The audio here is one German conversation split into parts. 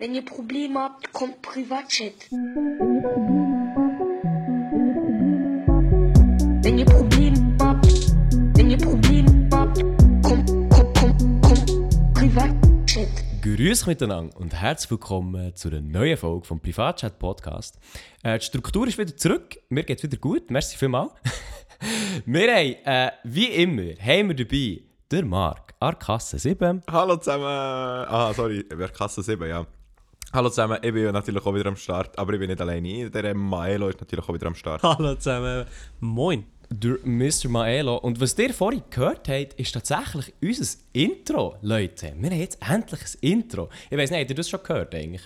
Wenn ihr Probleme habt, kommt Privatchat. Wenn ihr Probleme habt, wenn ihr Probleme habt, kommt, kommt, kommt, kommt Privatchat. Grüß miteinander und herzlich willkommen zu einer neuen Folge vom Privatchat Podcast. Äh, die Struktur ist wieder zurück, mir geht wieder gut, merci vielmals. wir haben, äh, wie immer, haben wir dabei der Marc, Arkasse 7. Hallo zusammen. Ah, sorry, wer Kasse 7, ja. Hallo zusammen, ich bin natürlich auch wieder am Start, aber ich bin nicht alleine. Der Maelo ist natürlich auch wieder am Start. Hallo zusammen. Moin. Der Mr. Maelo. Und was ihr vorhin gehört habt, ist tatsächlich unser Intro, Leute. Wir haben jetzt endlich ein Intro. Ich weiß nicht, habt ihr das schon gehört eigentlich?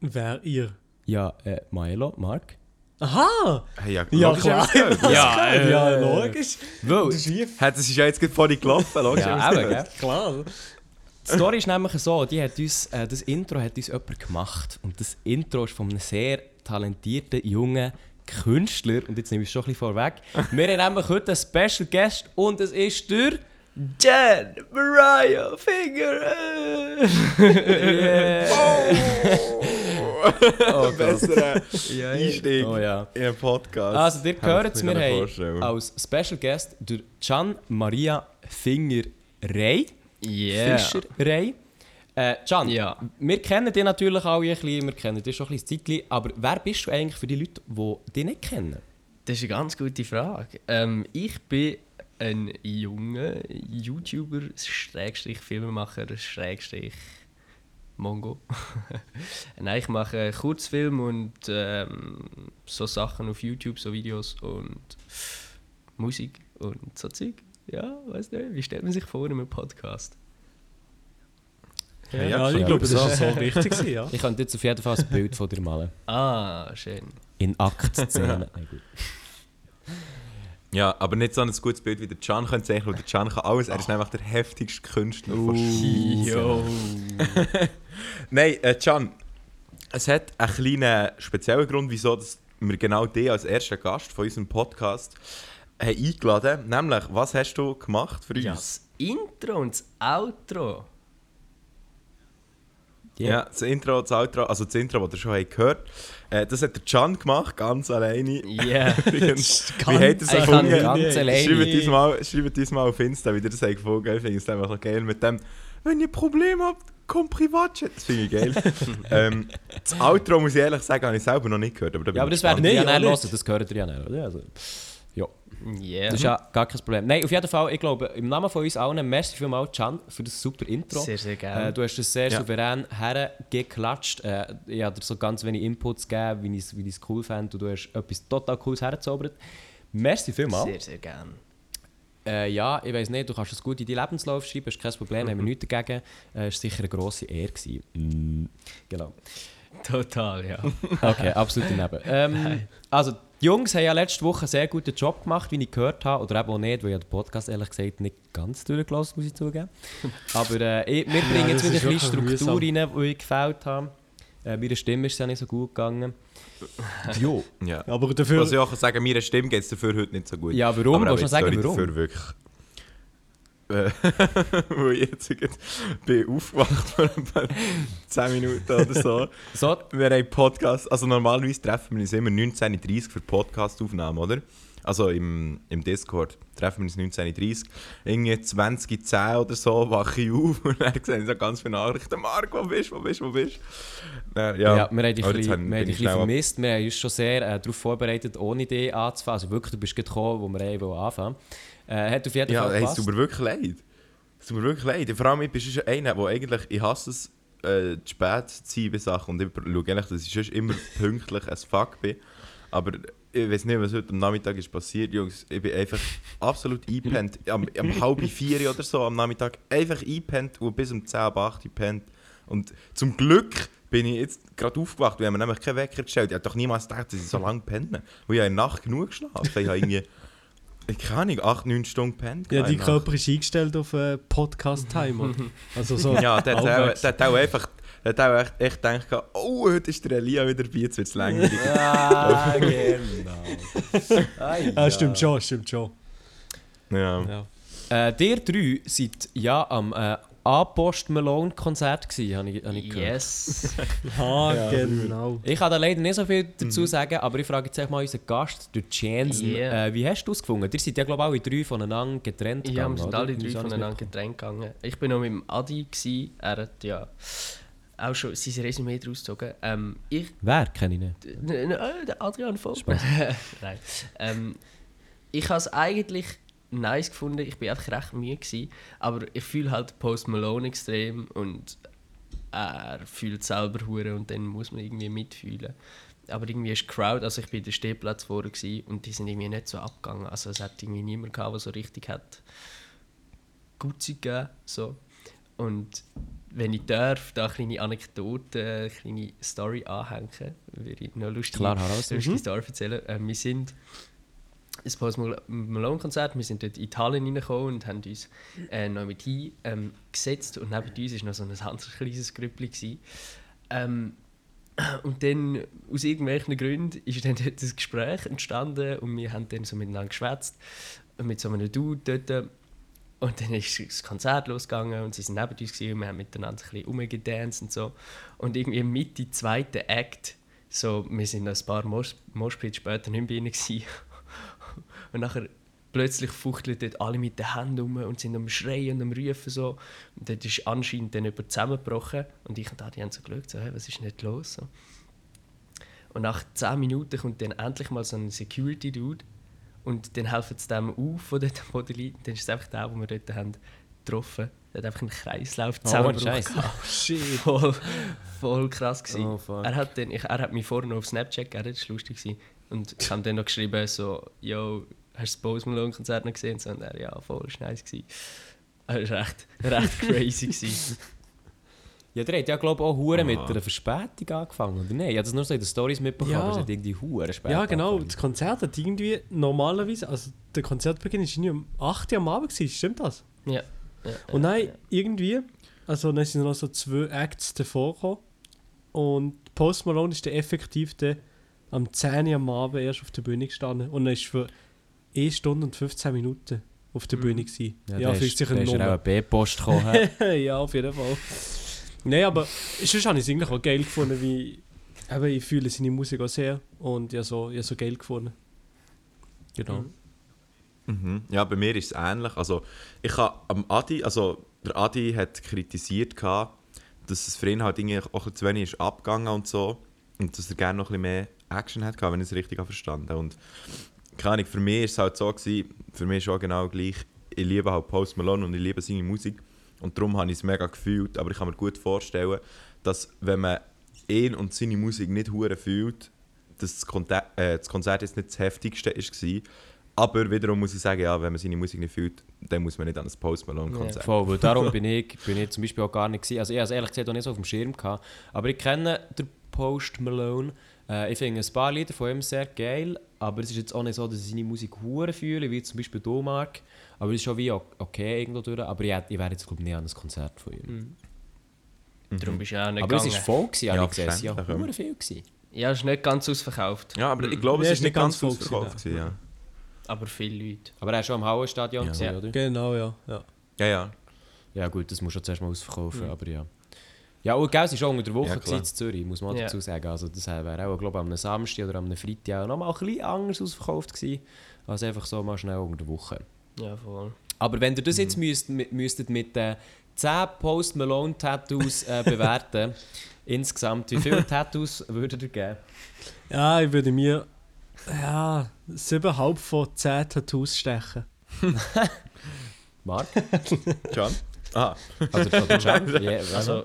Wer ihr? Ja, äh, Maelo, Marc. Aha! Hey, ja, Ja, logisch, klar. Ja, ja, äh, ja logisch. Weil, Das ist schief. Hat es ist ja jetzt gerade vorhin gelaufen, logisch. ja, gell? Klar. Die Story ist nämlich so, die hat uns, äh, das Intro hat uns jemand gemacht. Und das Intro ist von einem sehr talentierten, jungen Künstler. Und jetzt nehme ich es schon ein bisschen vorweg. Wir haben nämlich heute einen Special Guest und es ist der Jen Mariah Finger. yeah. Oh Gott. Besserer Ja, Einstieg Oh ja. in einen Podcast. Also, ihr Kann hört ich es, mir wir haben als Special Guest der Can Maria Finger Rey. Yeah. Fischerei. Äh, Can, Ja. wir kennen dich natürlich alle ein bisschen, wir kennen dich schon ein bisschen Zeitchen, aber wer bist du eigentlich für die Leute, die dich nicht kennen? Das ist eine ganz gute Frage. Ähm, ich bin ein junger YouTuber, Schrägstrich Filmemacher, Schrägstrich Mongo. Nein, ich mache Kurzfilme und ähm, so Sachen auf YouTube, so Videos und Musik und so Zeug. Ja, weiß nicht, wie stellt man sich vor in einem Podcast? Ja, Ja, ja, ich glaube, das ist so wichtig. gewesen, Ja. Ich könnte jetzt auf jeden Fall ein Bild von dir malen. Ah, schön. In Aktszenen. Ja, aber nicht so ein gutes Bild wie der Can könnte zeichnen, weil der Can kann alles. Er ist nämlich der heftigste Künstler von Yo. Nein, äh, Can, es hat einen kleinen speziellen Grund, wieso dass wir genau dich als ersten Gast von unserem Podcast haben eingeladen. Nämlich, was hast du gemacht für uns? Ja, das Intro und das Outro. Ja, das Intro, das Outro, also das Intro, das ihr schon habt gehört äh, das hat der Can gemacht, ganz alleine. Yeah. Übrigens, wie Ganz hat er es Ich kann gefunden? ganz alleine. Schreibt uns, mal, schreibt uns mal auf Insta, wie ihr das habt gefunden habt. Ich finde es einfach geil mit dem, wenn ihr Probleme habt, kommt Privatchat. Das finde ich geil. ähm, das Outro, muss ich ehrlich sagen, habe ich selber noch nicht gehört. Aber, Ja, aber das werden wir ja auch hören, das gehört ihr ja nicht, oder? Also, ja, Yeah. das ist ja gar kein Problem. Nein, auf jeden Fall, ich glaube, im Namen von uns allen, merci vielmals, Can, für das super Intro. Sehr, sehr gerne. Äh, du hast es sehr Ja. souverän hergeklatscht. Äh, ich habe dir so ganz wenig Inputs gegeben, wie ich es wie ich's cool fand. Und du hast etwas total Cooles hergezaubert. Merci vielmals. Sehr, sehr gerne. Äh, ja, ich weiß nicht, du kannst es gut in deinen Lebenslauf schreiben, ist kein Problem, haben wir nichts dagegen. Äh, es war sicher eine grosse Ehre. Gewesen. Mm, genau. Total, ja. Okay, absolut daneben. Ähm, also, die Jungs haben ja letzte Woche einen sehr guten Job gemacht, wie ich gehört habe. Oder eben auch nicht, weil ich den Podcast ehrlich gesagt nicht ganz durchgelassen muss ich zugeben. Aber äh, ich, wir bringen jetzt das wieder ein bisschen Struktur rein, die ich gefällt habe. Äh, meiner Stimme ist es ja nicht so gut gegangen. jo. Ja. Aber dafür. Was ich auch sagen, meiner Stimme geht es dafür heute nicht so gut. Ja, warum? Aber du jetzt sagen, warum? Dafür wirklich. Äh, weil ich jetzt bin aufgewacht vor etwa 10 Minuten oder so. So, Wir haben Podcast, also normalerweise treffen wir uns immer 19.30 Uhr für Podcastaufnahmen, oder? Also im, im Discord treffen wir uns 19.30 Uhr. Irgendwie 20.10 oder so wache ich auf und dann sehe ich so ganz viele Nachrichten. Marc, wo bist du, wo bist du, wo bist du? Äh, ja, ja, wir haben dich ein bisschen, wir haben dich vermisst. Wir haben uns schon sehr äh, darauf vorbereitet, ohne dich anzufangen. Also wirklich, du bist gekommen, wo wir haben wollen anfangen äh, Hat auf jeden Ja, Fall hey, es tut mir wirklich leid. Es tut mir wirklich leid. Vor allem, ich bin schon einer, der eigentlich, ich hasse es, äh, zu spät zu sein bei Sachen. Und ich schaue eigentlich, dass ich sonst immer pünktlich as fuck bin. Aber ich weiß nicht, was heute am Nachmittag ist passiert, Jungs. Ich bin einfach absolut eingepennt. Am, am halb vier oder so am Nachmittag einfach eingepennt und bis um 10, ab 8 eingepennt. Und zum Glück bin ich jetzt gerade aufgewacht, wir haben mir nämlich keinen Wecker gestellt. Ich hätte doch niemals gedacht, dass ich so lange penne. Weil ich habe in der Nacht genug geschlafen. Ich habe irgendwie, ich keine Ahnung, 8, 9 Stunden gepennt. ja, in dein Körper ist eingestellt auf äh, Podcast-Timer. Also so. Ja, der hat, hat auch einfach der hat auch echt, echt gedacht, oh, heute ist der Elia wieder dabei, jetzt wird es länger. Ja, genau. Ah, Ja, stimmt schon, stimmt schon. ja. Ja. Äh, der drei seid ja am äh, A-Post Malone Konzert gewesen, habe ich, hab ich gehört. Yes. Ah, genau. Ich kann da leider nicht so viel dazu Mhm. sagen, aber ich frage jetzt mal unseren Gast, der Jansen. Yeah. Äh, wie hast du es gefunden? Ihr seid ja glaube ich alle drei voneinander getrennt Ja, gegangen, wir sind alle drei voneinander getrennt gegangen. Ich bin noch mit dem Adi, gewesen. er hat ja auch schon sein Resümee daraus gezogen. Ähm, ich, Wer? Kenne ich nicht. Äh, der Adrian Vogt. Nein. Ähm, ich habe es eigentlich nice gefunden. Ich bin einfach recht müde gewesen, aber ich fühle halt Post Malone extrem und er fühlt selber hure und dann muss man irgendwie mitfühlen. Aber irgendwie ist die Crowd, also ich bin der Stehplatz gewesen, und die sind irgendwie nicht so abgegangen. Also es hat irgendwie niemand gehabt, der so richtig hat gut gegeben. So. Und wenn ich darf, da eine kleine Anekdote, eine kleine Story anhängen, würde ich noch lustige, Klar, heraus. lustige Mhm. Story erzählen. Äh, wir sind ein Post Mal- Malone-Konzert, wir sind dort in Halle reingekommen und haben uns äh, noch mit hin ähm, gesetzt und neben uns war noch so ein anderes kleines Grüppli. Ähm, und dann, aus irgendwelchen Gründen, ist dann dort ein Gespräch entstanden und wir haben dann so miteinander geschwätzt mit so einem Dude dort. Und dann ist das Konzert losgegangen und sie sind neben uns und wir haben miteinander ein bisschen rumgedanced und so. Und irgendwie Mitte zweiten Act, so, wir sind noch ein paar Mosh- Moshpits später nicht mehr bei ihnen. Und nachher plötzlich fuchteln dort alle mit den Händen um und sind am Schreien und am Rufen so. Und dort ist anscheinend dann jemand zusammengebrochen. Und ich und Adi haben so geschaut, so, hey, was ist nicht los? So. Und nach 10 Minuten kommt dann endlich mal so ein Security-Dude und dann helfen sie dem auf, von dort am Boden liegt. Dann ist es einfach der, den wir dort haben getroffen. Der hat einfach einen Kreislauf Oh, zusammengebrochen. Scheiße. Shit. voll, voll krass gewesen. Oh, er, hat dann, ich, er hat mich vorne auf Snapchat gegeben, das war lustig. Gewesen. Und ich habe dann noch geschrieben, so, yo, hast du das Post Malone Konzert noch gesehen? Und so, und er, ja, voll, das war nice. Gewesen. Er war recht, recht crazy. Gewesen. Ja, der hat ja glaube ich auch Hure mit Aha. einer Verspätung angefangen, oder nicht? Ich habe das nur so in den Stories mitbekommen, Ja. aber es hat irgendwie Hure spät Ja, genau. angefangen. Das Konzert hat irgendwie normalerweise, also der Konzertbeginn war irgendwie um 8 Uhr am Abend, gewesen, stimmt das? Ja. ja, Und dann ja. irgendwie, also dann sind noch so zwei Acts davor gekommen. Und Post Malone ist dann effektiv dann am 10 Uhr am Abend erst auf der Bühne gestanden. Und er ist für 1 Stunde und 15 Minuten auf der Mhm. Bühne gewesen. Ja, Ja, ist, sicher ja auch B-Post gekommen. ja, auf jeden Fall. Nein, aber sonst habe ich es eigentlich auch geil gefunden, wie eben, ich fühle seine Musik auch sehr und ja so, ja, so geil gefunden. Genau. Mhm. Ja, bei mir ist es ähnlich. Also, ich habe am Adi, also der Adi hat kritisiert, gehabt, dass es für ihn halt irgendwie auch zu wenig ist abgegangen und so. Und dass er gerne noch ein bisschen mehr Action hat, gehabt, wenn ich es richtig habe verstanden habe. Und keine Ahnung, für mich ist es halt so, gewesen, für mich ist auch genau gleich, ich liebe halt Post Malone und ich liebe seine Musik. Und darum habe ich es mega gefühlt. Aber ich kann mir gut vorstellen, dass wenn man ihn und seine Musik nicht hure fühlt, dass das, Konta äh, das Konzert jetzt nicht das heftigste war. Aber wiederum muss ich sagen, ja, wenn man seine Musik nicht fühlt, dann muss man nicht an das Post Malone Konzert. Voll, weil darum bin ich, bin ich zum Beispiel auch gar nicht gewesen. Also ich habe es ehrlich gesagt auch nicht so auf dem Schirm gehabt. Aber ich kenne den Post Malone. Äh, ich finde ein paar Lieder von ihm sehr geil, aber es ist jetzt auch nicht so, dass ich seine Musik hure fühle, wie zum Beispiel du, Mark. Aber es ist schon wie okay irgendwo durch. Aber ich, ich wäre jetzt glaube ich nicht an ein Konzert von ihm. Darum bist du ja auch nicht Aber es gegangen. war voll, gewesen, Ja, habe ich gesehen. Es waren ja viel. Gewesen. Ja, es ist nicht ganz ausverkauft. Ja, aber ich glaube, es Nee, ist nicht ganz voll ausverkauft. gewesen, Ja. Aber viele Leute. Aber er war schon am Hauenstadion, Ja. gewesen, Ja. oder? Genau, ja. ja. ja, ja. Ja gut, das muss schon zuerst mal ausverkaufen, aber ja. Ja, und es war auch unter der Woche Ja, in Zürich, muss man dazu sagen. Also das wäre auch, glaube ich, am Samstag oder am Freitag auch noch mal ein bisschen anders ausverkauft gewesen, als einfach so mal schnell unter der Woche. Ja, voll. Aber wenn ihr das jetzt müsst, mit, müsstet mit den 10 Post Malone Tattoos äh, bewerten, insgesamt, wie viele Tattoos würdet ihr geben? Ja, ich würde mir ja, 7,5 von 10 Tattoos stechen. Mark? John? Aha. Also, Cem? Ja, Also,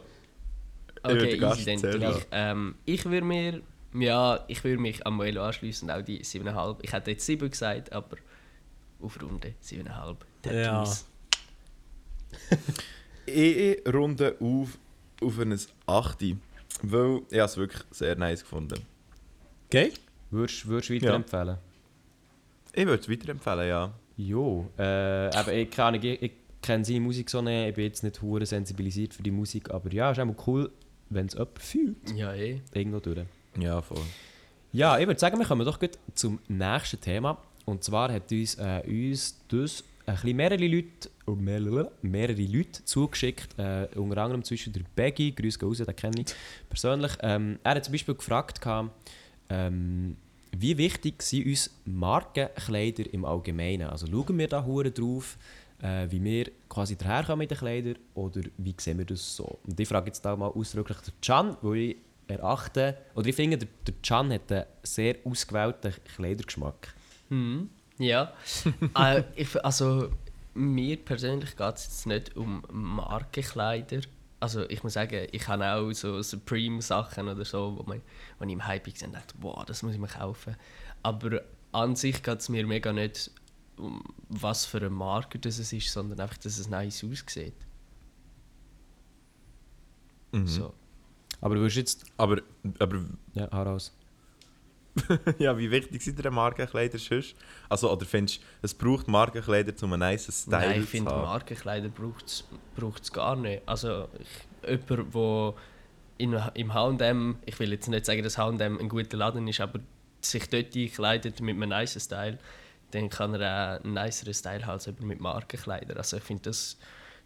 okay, Gast easy dann. zählen gleich. lassen. Ähm, ich würde mir, ja, ich würde mich am Moelo anschließen und auch die 7,5. Ich hätte jetzt 7 gesagt, aber auf Runde 7,5. Ja. Tattoos. Ich runde auf auf ein 8. Weil ich habe es wirklich sehr nice gefunden. Geil? würdest würdest du Ja. weiterempfehlen? Ich würde es weiterempfehlen, ja. Jo, äh, aber ich, keine Ahnung, ich, ich kenne seine Musik so nicht, ich bin jetzt nicht hure sensibilisiert für die Musik, aber ja, ist auch cool, wenn es jemand fühlt, Ja, eh. irgendwo durch. Ja, voll. Ja, ich würde sagen, wir kommen doch gleich zum nächsten Thema. Und zwar hat uns, äh, uns das ein bisschen mehrere Leute, mehrere, mehrere Leute zugeschickt, äh, unter anderem zwischen der Beggy, Grüße gehen raus, den kenne ich persönlich. Ähm, er hat zum Beispiel gefragt, gehabt, ähm, wie wichtig sind uns Markenkleider im Allgemeinen? Also schauen wir da hure drauf, äh, wie wir quasi daherkommen mit den Kleidern oder wie sehen wir das so? Und ich frage jetzt da mal ausdrücklich den Can, weil ich erachte, oder ich finde, der, der Can hat einen sehr ausgewählten Kleidergeschmack. Mhm. Ja. äh, ich, also, mir persönlich geht es jetzt nicht um Markenkleider. Also ich muss sagen, ich habe auch so Supreme-Sachen oder so, wo, man, wo ich im Hype und dachte, wow, das muss ich mir kaufen. Aber an sich geht es mir mega nicht um was für eine Marke das es ist, sondern einfach, dass es nice aussieht. Mhm. So. Aber du wirst jetzt... Aber, aber Ja, hau raus. ja, wie wichtig sind dir Markenkleider sonst? Also, oder findest du, es braucht Markenkleider, um einen nice Style Nein, ich zu finde, haben? Markenkleider braucht es gar nicht. Also ich, jemand, der in, im H&M, ich will jetzt nicht sagen, dass H&M ein guter Laden ist, aber sich dort einkleidet mit einem nice Style, dann kann er auch einen niceren Style haben als mit Markenkleider. Also ich finde, das,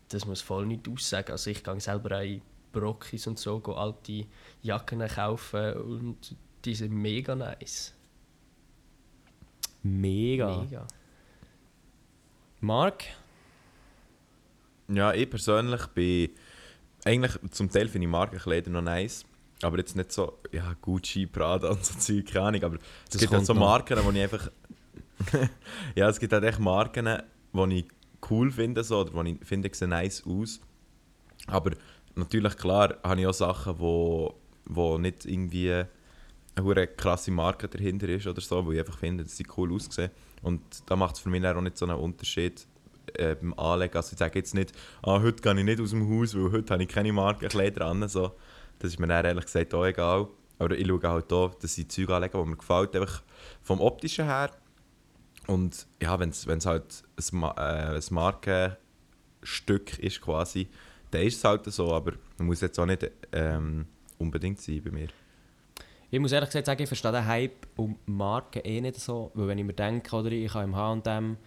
das muss voll nicht aussagen. Also ich gehe selber auch in Brockis und so, gehe alte Jacken kaufen und die sind mega nice. Mega. Mega. Mark? Ja, ich persönlich bin. Eigentlich zum Teil finde ich Markenkleider noch nice. Aber jetzt nicht so, ja, Gucci, Prada und so Zeug, keine Ahnung. Aber es Das gibt halt so noch. Marken, wo ich einfach. ja, es gibt halt echt Marken, die ich cool finde, so, oder wo ich finde, sehen nice aus. Aber natürlich, klar, habe ich auch Sachen, wo, wo nicht irgendwie eine krasse Marke dahinter ist oder so, wo ich einfach finde, dass sie cool aussehen. Und da macht es für mich auch nicht so einen Unterschied äh, beim Anlegen. Also ich sage jetzt nicht, ah, heute gehe ich nicht aus dem Haus, weil heute habe ich keine Markenkleider an. So. Das ist mir dann ehrlich gesagt auch egal. Aber ich schaue halt auch, dass ich Zeug anlege, die mir gefällt, einfach vom Optischen her. Und ja, wenn es halt ein, äh, ein Markenstück ist quasi, dann ist es halt so, aber man muss jetzt auch nicht ähm, unbedingt sein bei mir. Ich muss ehrlich gesagt sagen, ich verstehe den Hype um Marken eh nicht so. Weil wenn ich mir denke, oder, ich kann im H&M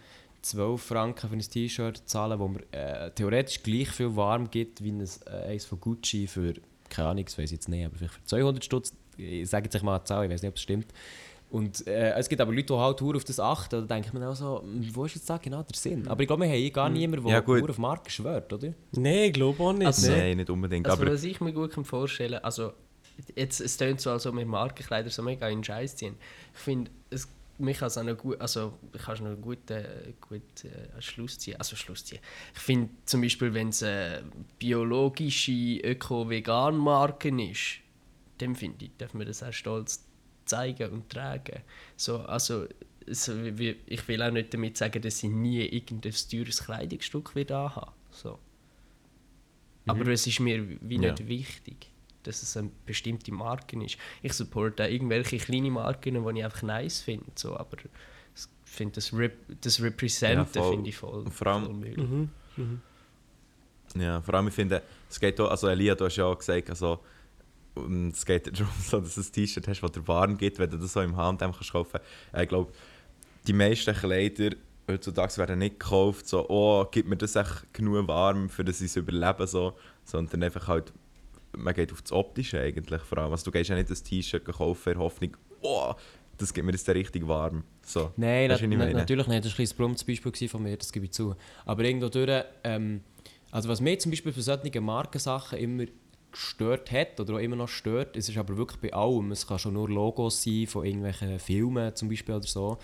12 Franken für ein T-Shirt zahlen, wo mir äh, theoretisch gleich viel warm gibt wie ein, äh, eins von Gucci für, keine Ahnung, das weiß ich jetzt nicht, aber vielleicht für 200 Stutz. Ich sage jetzt mal eine Zahl, ich weiß nicht, ob es stimmt. Und äh, es gibt aber Leute, die halt auf das achten. Da denke ich mir auch so, hm, wo ist jetzt da genau der Sinn? Aber ich glaube, wir haben eh gar niemanden, der Ja, auf Marken schwört, oder? Nein, ich glaube auch nicht. Also- Nein, nicht unbedingt. Also aber was ich mir gut vorstellen kann, also jetzt, es klingt so, als ob wir Markenkleider so mega in den Scheiß ziehen. Ich finde, es mich kann es auch noch gut, also ich kann noch einen guten, guten äh, Schluss ziehen. Also Schluss ziehen. Ich finde zum Beispiel, wenn es eine biologische Öko-Vegan-Marken ist, dann finde ich, darf man das auch stolz zeigen und tragen. So, also so, wie, ich will auch nicht damit sagen, dass ich nie irgendein teures Kleidungsstück wieder haben. So. Aber es ist mir wie Ja. nicht wichtig, dass es eine bestimmte Marke ist. Ich supporte auch irgendwelche kleine Marken, die ich einfach nice finde. So, aber ich finde das, Rep das Representen Ja, voll. finde ich voll, Und vor allem- voll möglich. Mhm. Mhm. Ja, vor allem, ich finde, es geht auch, also Elia, du hast ja auch gesagt, also, um, es geht darum, so, dass du ein T-Shirt hast, das dir warm gibt, wenn du das so im H&M kannst kaufen. Ich glaube, die meisten Kleider heutzutage werden nicht gekauft, so, oh, gibt mir das echt genug warm, für das ich es überlebe, so, sondern einfach halt, man geht auf das Optische eigentlich vor allem. Also du gehst ja nicht ein T-Shirt kaufen in der Hoffnung, oh, das gibt mir jetzt richtig warm. So. Nein, du, na, na, natürlich nicht. Das war ein bisschen ein Beispiel von mir, das gebe ich zu. Aber irgendwo durch, ähm, also was mich zum Beispiel für solche Markensachen immer gestört hat oder auch immer noch stört, es ist aber wirklich bei allem, es kann schon nur Logos sein von irgendwelchen Filmen zum Beispiel oder so,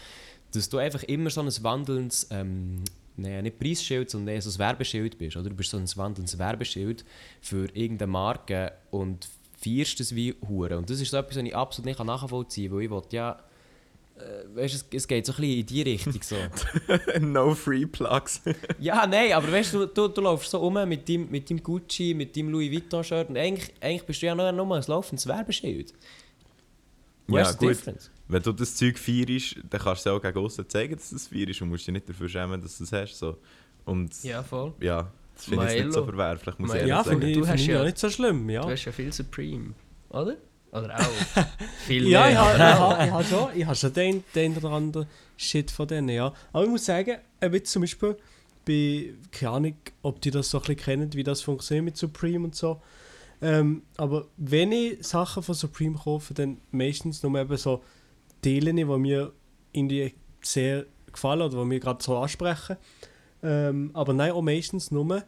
dass du einfach immer so ein wandelndes, ähm, nein, nicht Preisschild, sondern so ein Werbeschild bist, oder? Du bist so ein wandelndes Werbeschild für irgendeine Marke und feierst es wie Hure. Und das ist so etwas, was ich absolut nicht nachvollziehen kann, weil ich will ja weißt, es, es geht so ein bisschen in die Richtung. So. no free plugs. ja, nein, aber weißt du, du, du läufst so um mit deinem, mit deinem Gucci, mit deinem Louis Vuitton-Shirt und eigentlich, eigentlich bist du ja nur, nur ein laufendes Werbeschild. Wo Ja, ist die gut. Difference? Wenn du das Zeug feierst, dann kannst du es auch gegen außen zeigen, dass du es feierst und musst dich nicht dafür schämen, dass du es hast. So. Und Ja, voll. ja, das finde ich jetzt nicht so verwerflich, muss ich ehrlich Ja, sagen. finde ich, Du find hast ja- ja nicht so schlimm, ja. Du hast ja viel Supreme, oder? Oder auch? viel Ja, ich mehr. habe ich ha, ich ha schon, ich ha schon den, den oder anderen Shit von denen, ja. Aber ich muss sagen, wie zum Beispiel, bin, keine Ahnung, ob die das so ein bisschen kennen, wie das funktioniert mit Supreme und so. Ähm, aber wenn ich Sachen von Supreme kaufe, dann meistens nur eben so Teile, die mir irgendwie sehr gefallen oder die mir gerade so ansprechen. Ähm, aber nein, auch meistens nur, äh,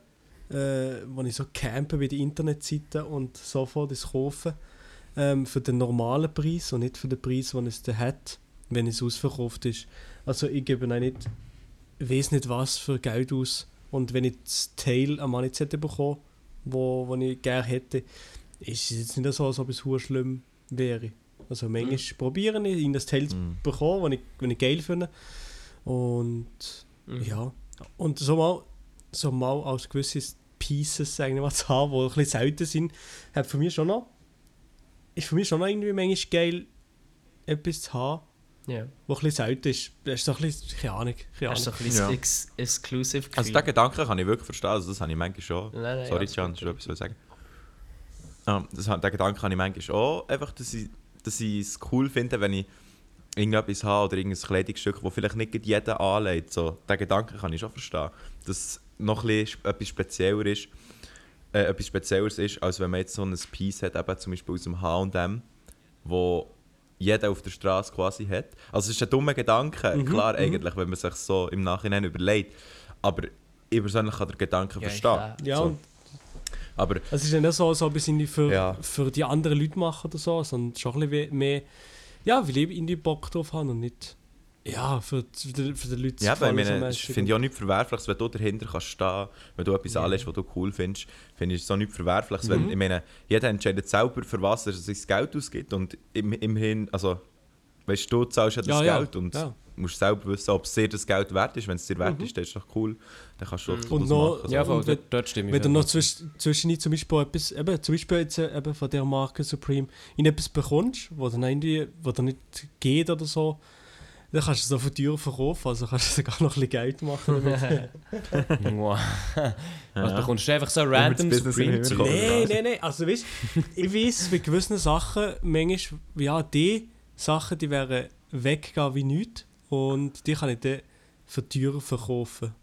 wenn ich so campe bei den Internetseiten und sofort das kaufe. Ähm, für den normalen Preis und nicht für den Preis, den es dann hat, wenn es ausverkauft ist. Also ich gebe auch nicht, weiß nicht was für Geld aus. Und wenn ich das Teil am Manizette bekomme, wo, wo ich gerne hätte, ist es jetzt nicht so, als ob es schlimm wäre. Also manchmal probiere ich, in das Teil zu Mhm. bekommen, wenn ich, wenn ich geil finde. Und Mhm. ja, und so mal, so mal als gewisse Pieces sagen wir mal, zu haben, die ein bisschen selten sind, hat für mich schon noch, ist für mich schon noch irgendwie manchmal geil, etwas zu haben, Ja. was ein bisschen selten ist. Das ist so ein bisschen, keine Ahnung, keine Hast du Ahnung. so ein bisschen Ja. ex exclusive Also den Gedanken kann ich wirklich verstehen, also das habe ich manchmal schon. Nein, nein, Sorry, alles Can, du etwas zu sagen? Ah, das, den Gedanken habe ich manchmal auch, einfach, dass ich, dass ich es cool finde, wenn ich irgendetwas habe oder irgendein Kleidungsstück, das vielleicht nicht gerade jeder anlegt. So, den Gedanken kann ich schon verstehen. Dass es noch ein bisschen etwas Spezieller ist, äh, etwas Spezielleres ist, als wenn man jetzt so ein Piece hat, eben zum Beispiel aus dem H&M, wo jeder auf der Straße quasi hat. Also es ist ein dummer Gedanke, Mhm, klar mhm. eigentlich, wenn man sich so im Nachhinein überlegt. Aber ich persönlich kann den Gedanken Ja, verstehen. Ja, so. Aber es ist ja nicht so, als ob ich es irgendwie für, Ja. für die anderen Leute mache oder so, sondern schon ein bisschen mehr, ja, weil ich irgendwie Bock drauf habe und nicht, ja, für, die- für, die, für die Leute Ja, weil ich meine, mäßig. finde ich auch nichts Verwerfliches, wenn du dahinter kannst stehen, wenn du etwas Ja. anlegst, was du cool findest, finde ich es so nichts Verwerfliches. Mhm. Wenn, ich meine, jeder entscheidet selber, für was er sein Geld ausgibt und im, immerhin, also, weißt du, du zahlst ja das Ja, ja, Geld und ja. musst selber wissen, ob es dir das Geld wert ist. Wenn es dir wert Mhm. ist, dann ist es doch cool, dann kannst du Mhm. das Und noch- machen. Ja, so. voll, und wenn- dort, stimme ich Wenn du noch zu. zwisch, zwischendurch zum Beispiel etwas, eben, zum Beispiel jetzt äh, eben von der Marke Supreme, in etwas bekommst, wo dann irgendwie, wo dann nicht geht oder so, dann kannst du es so von teuer verkaufen, also kannst du sogar noch ein bisschen Geld machen damit. Wow. Was Ja. bekommst du einfach so random zu Nein, nein, nein. Also weißt ich weiß bei gewissen Sachen, manchmal, ja, die Sachen, die wären weggegangen wie nichts. Und die kann ich dann für teurer verkaufen.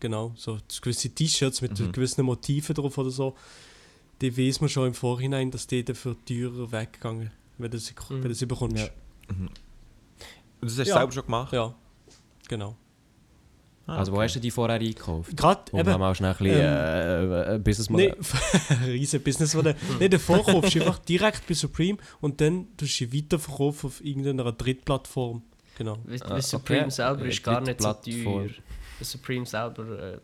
Genau. So gewisse T-Shirts mit Mhm. gewissen Motiven drauf oder so. Die weiß man schon im Vorhinein, dass die dann für teurer weggegangen wenn du sie, Mhm. wenn du sie bekommst. Ja. Und das hast du Ja. selber schon gemacht? Ja, genau. Ah, Also wo okay. hast du die vorher eingekauft? Gerade Um eben, mal schnell ein bisschen äh, äh, Business Nee, riesen Business. Wo du, nee, den verkaufst du einfach direkt bei Supreme und dann tust du weiterverkaufen auf irgendeiner Drittplattform. Genau. Weil, Ah, weil Supreme okay. selber Äh, ist gar nicht so teuer. Supreme selber äh,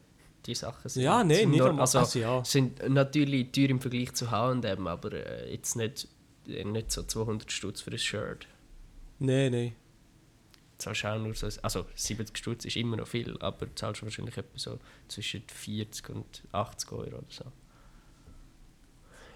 die Sachen sind. Ja, nee, sind nicht nur- also, Also, ja. sind natürlich teuer im Vergleich zu H&M, aber äh, jetzt nicht, äh, nicht so 200 Stutz für ein Shirt. Nee, nee. Zahlst auch nur so, also 70 Stutz ist immer noch viel, aber zahlst wahrscheinlich etwa so zwischen 40 und 80 Euro oder so.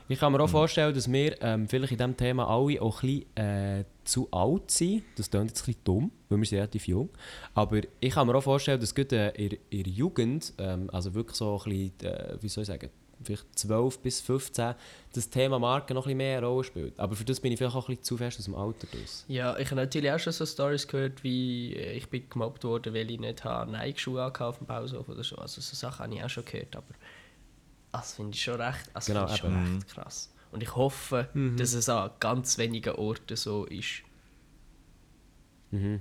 Ich kann mir auch vorstellen, dass wir ähm, vielleicht in diesem Thema alle auch ein bisschen äh, zu alt sind. Das klingt jetzt ein bisschen dumm, weil wir sind relativ jung. Aber ich kann mir auch vorstellen, dass gerade äh, in, in der Jugend, ähm, also wirklich so ein bisschen, äh, wie soll ich sagen, vielleicht 12 bis 15, das Thema Marke noch ein bisschen mehr eine Rolle spielt. Aber für das bin ich vielleicht auch ein bisschen zu fest aus dem Alter draus. Ja, ich habe natürlich auch schon so Stories gehört, wie äh, ich bin gemobbt worden, weil ich nicht Nike-Schuhe auf dem Pausenhof oder so. Also so Sachen habe ich auch schon gehört, aber das finde ich schon recht, also Genau, ich schon eben. recht krass. Und ich hoffe, Mhm. dass es an ganz wenigen Orten so ist. Mhm.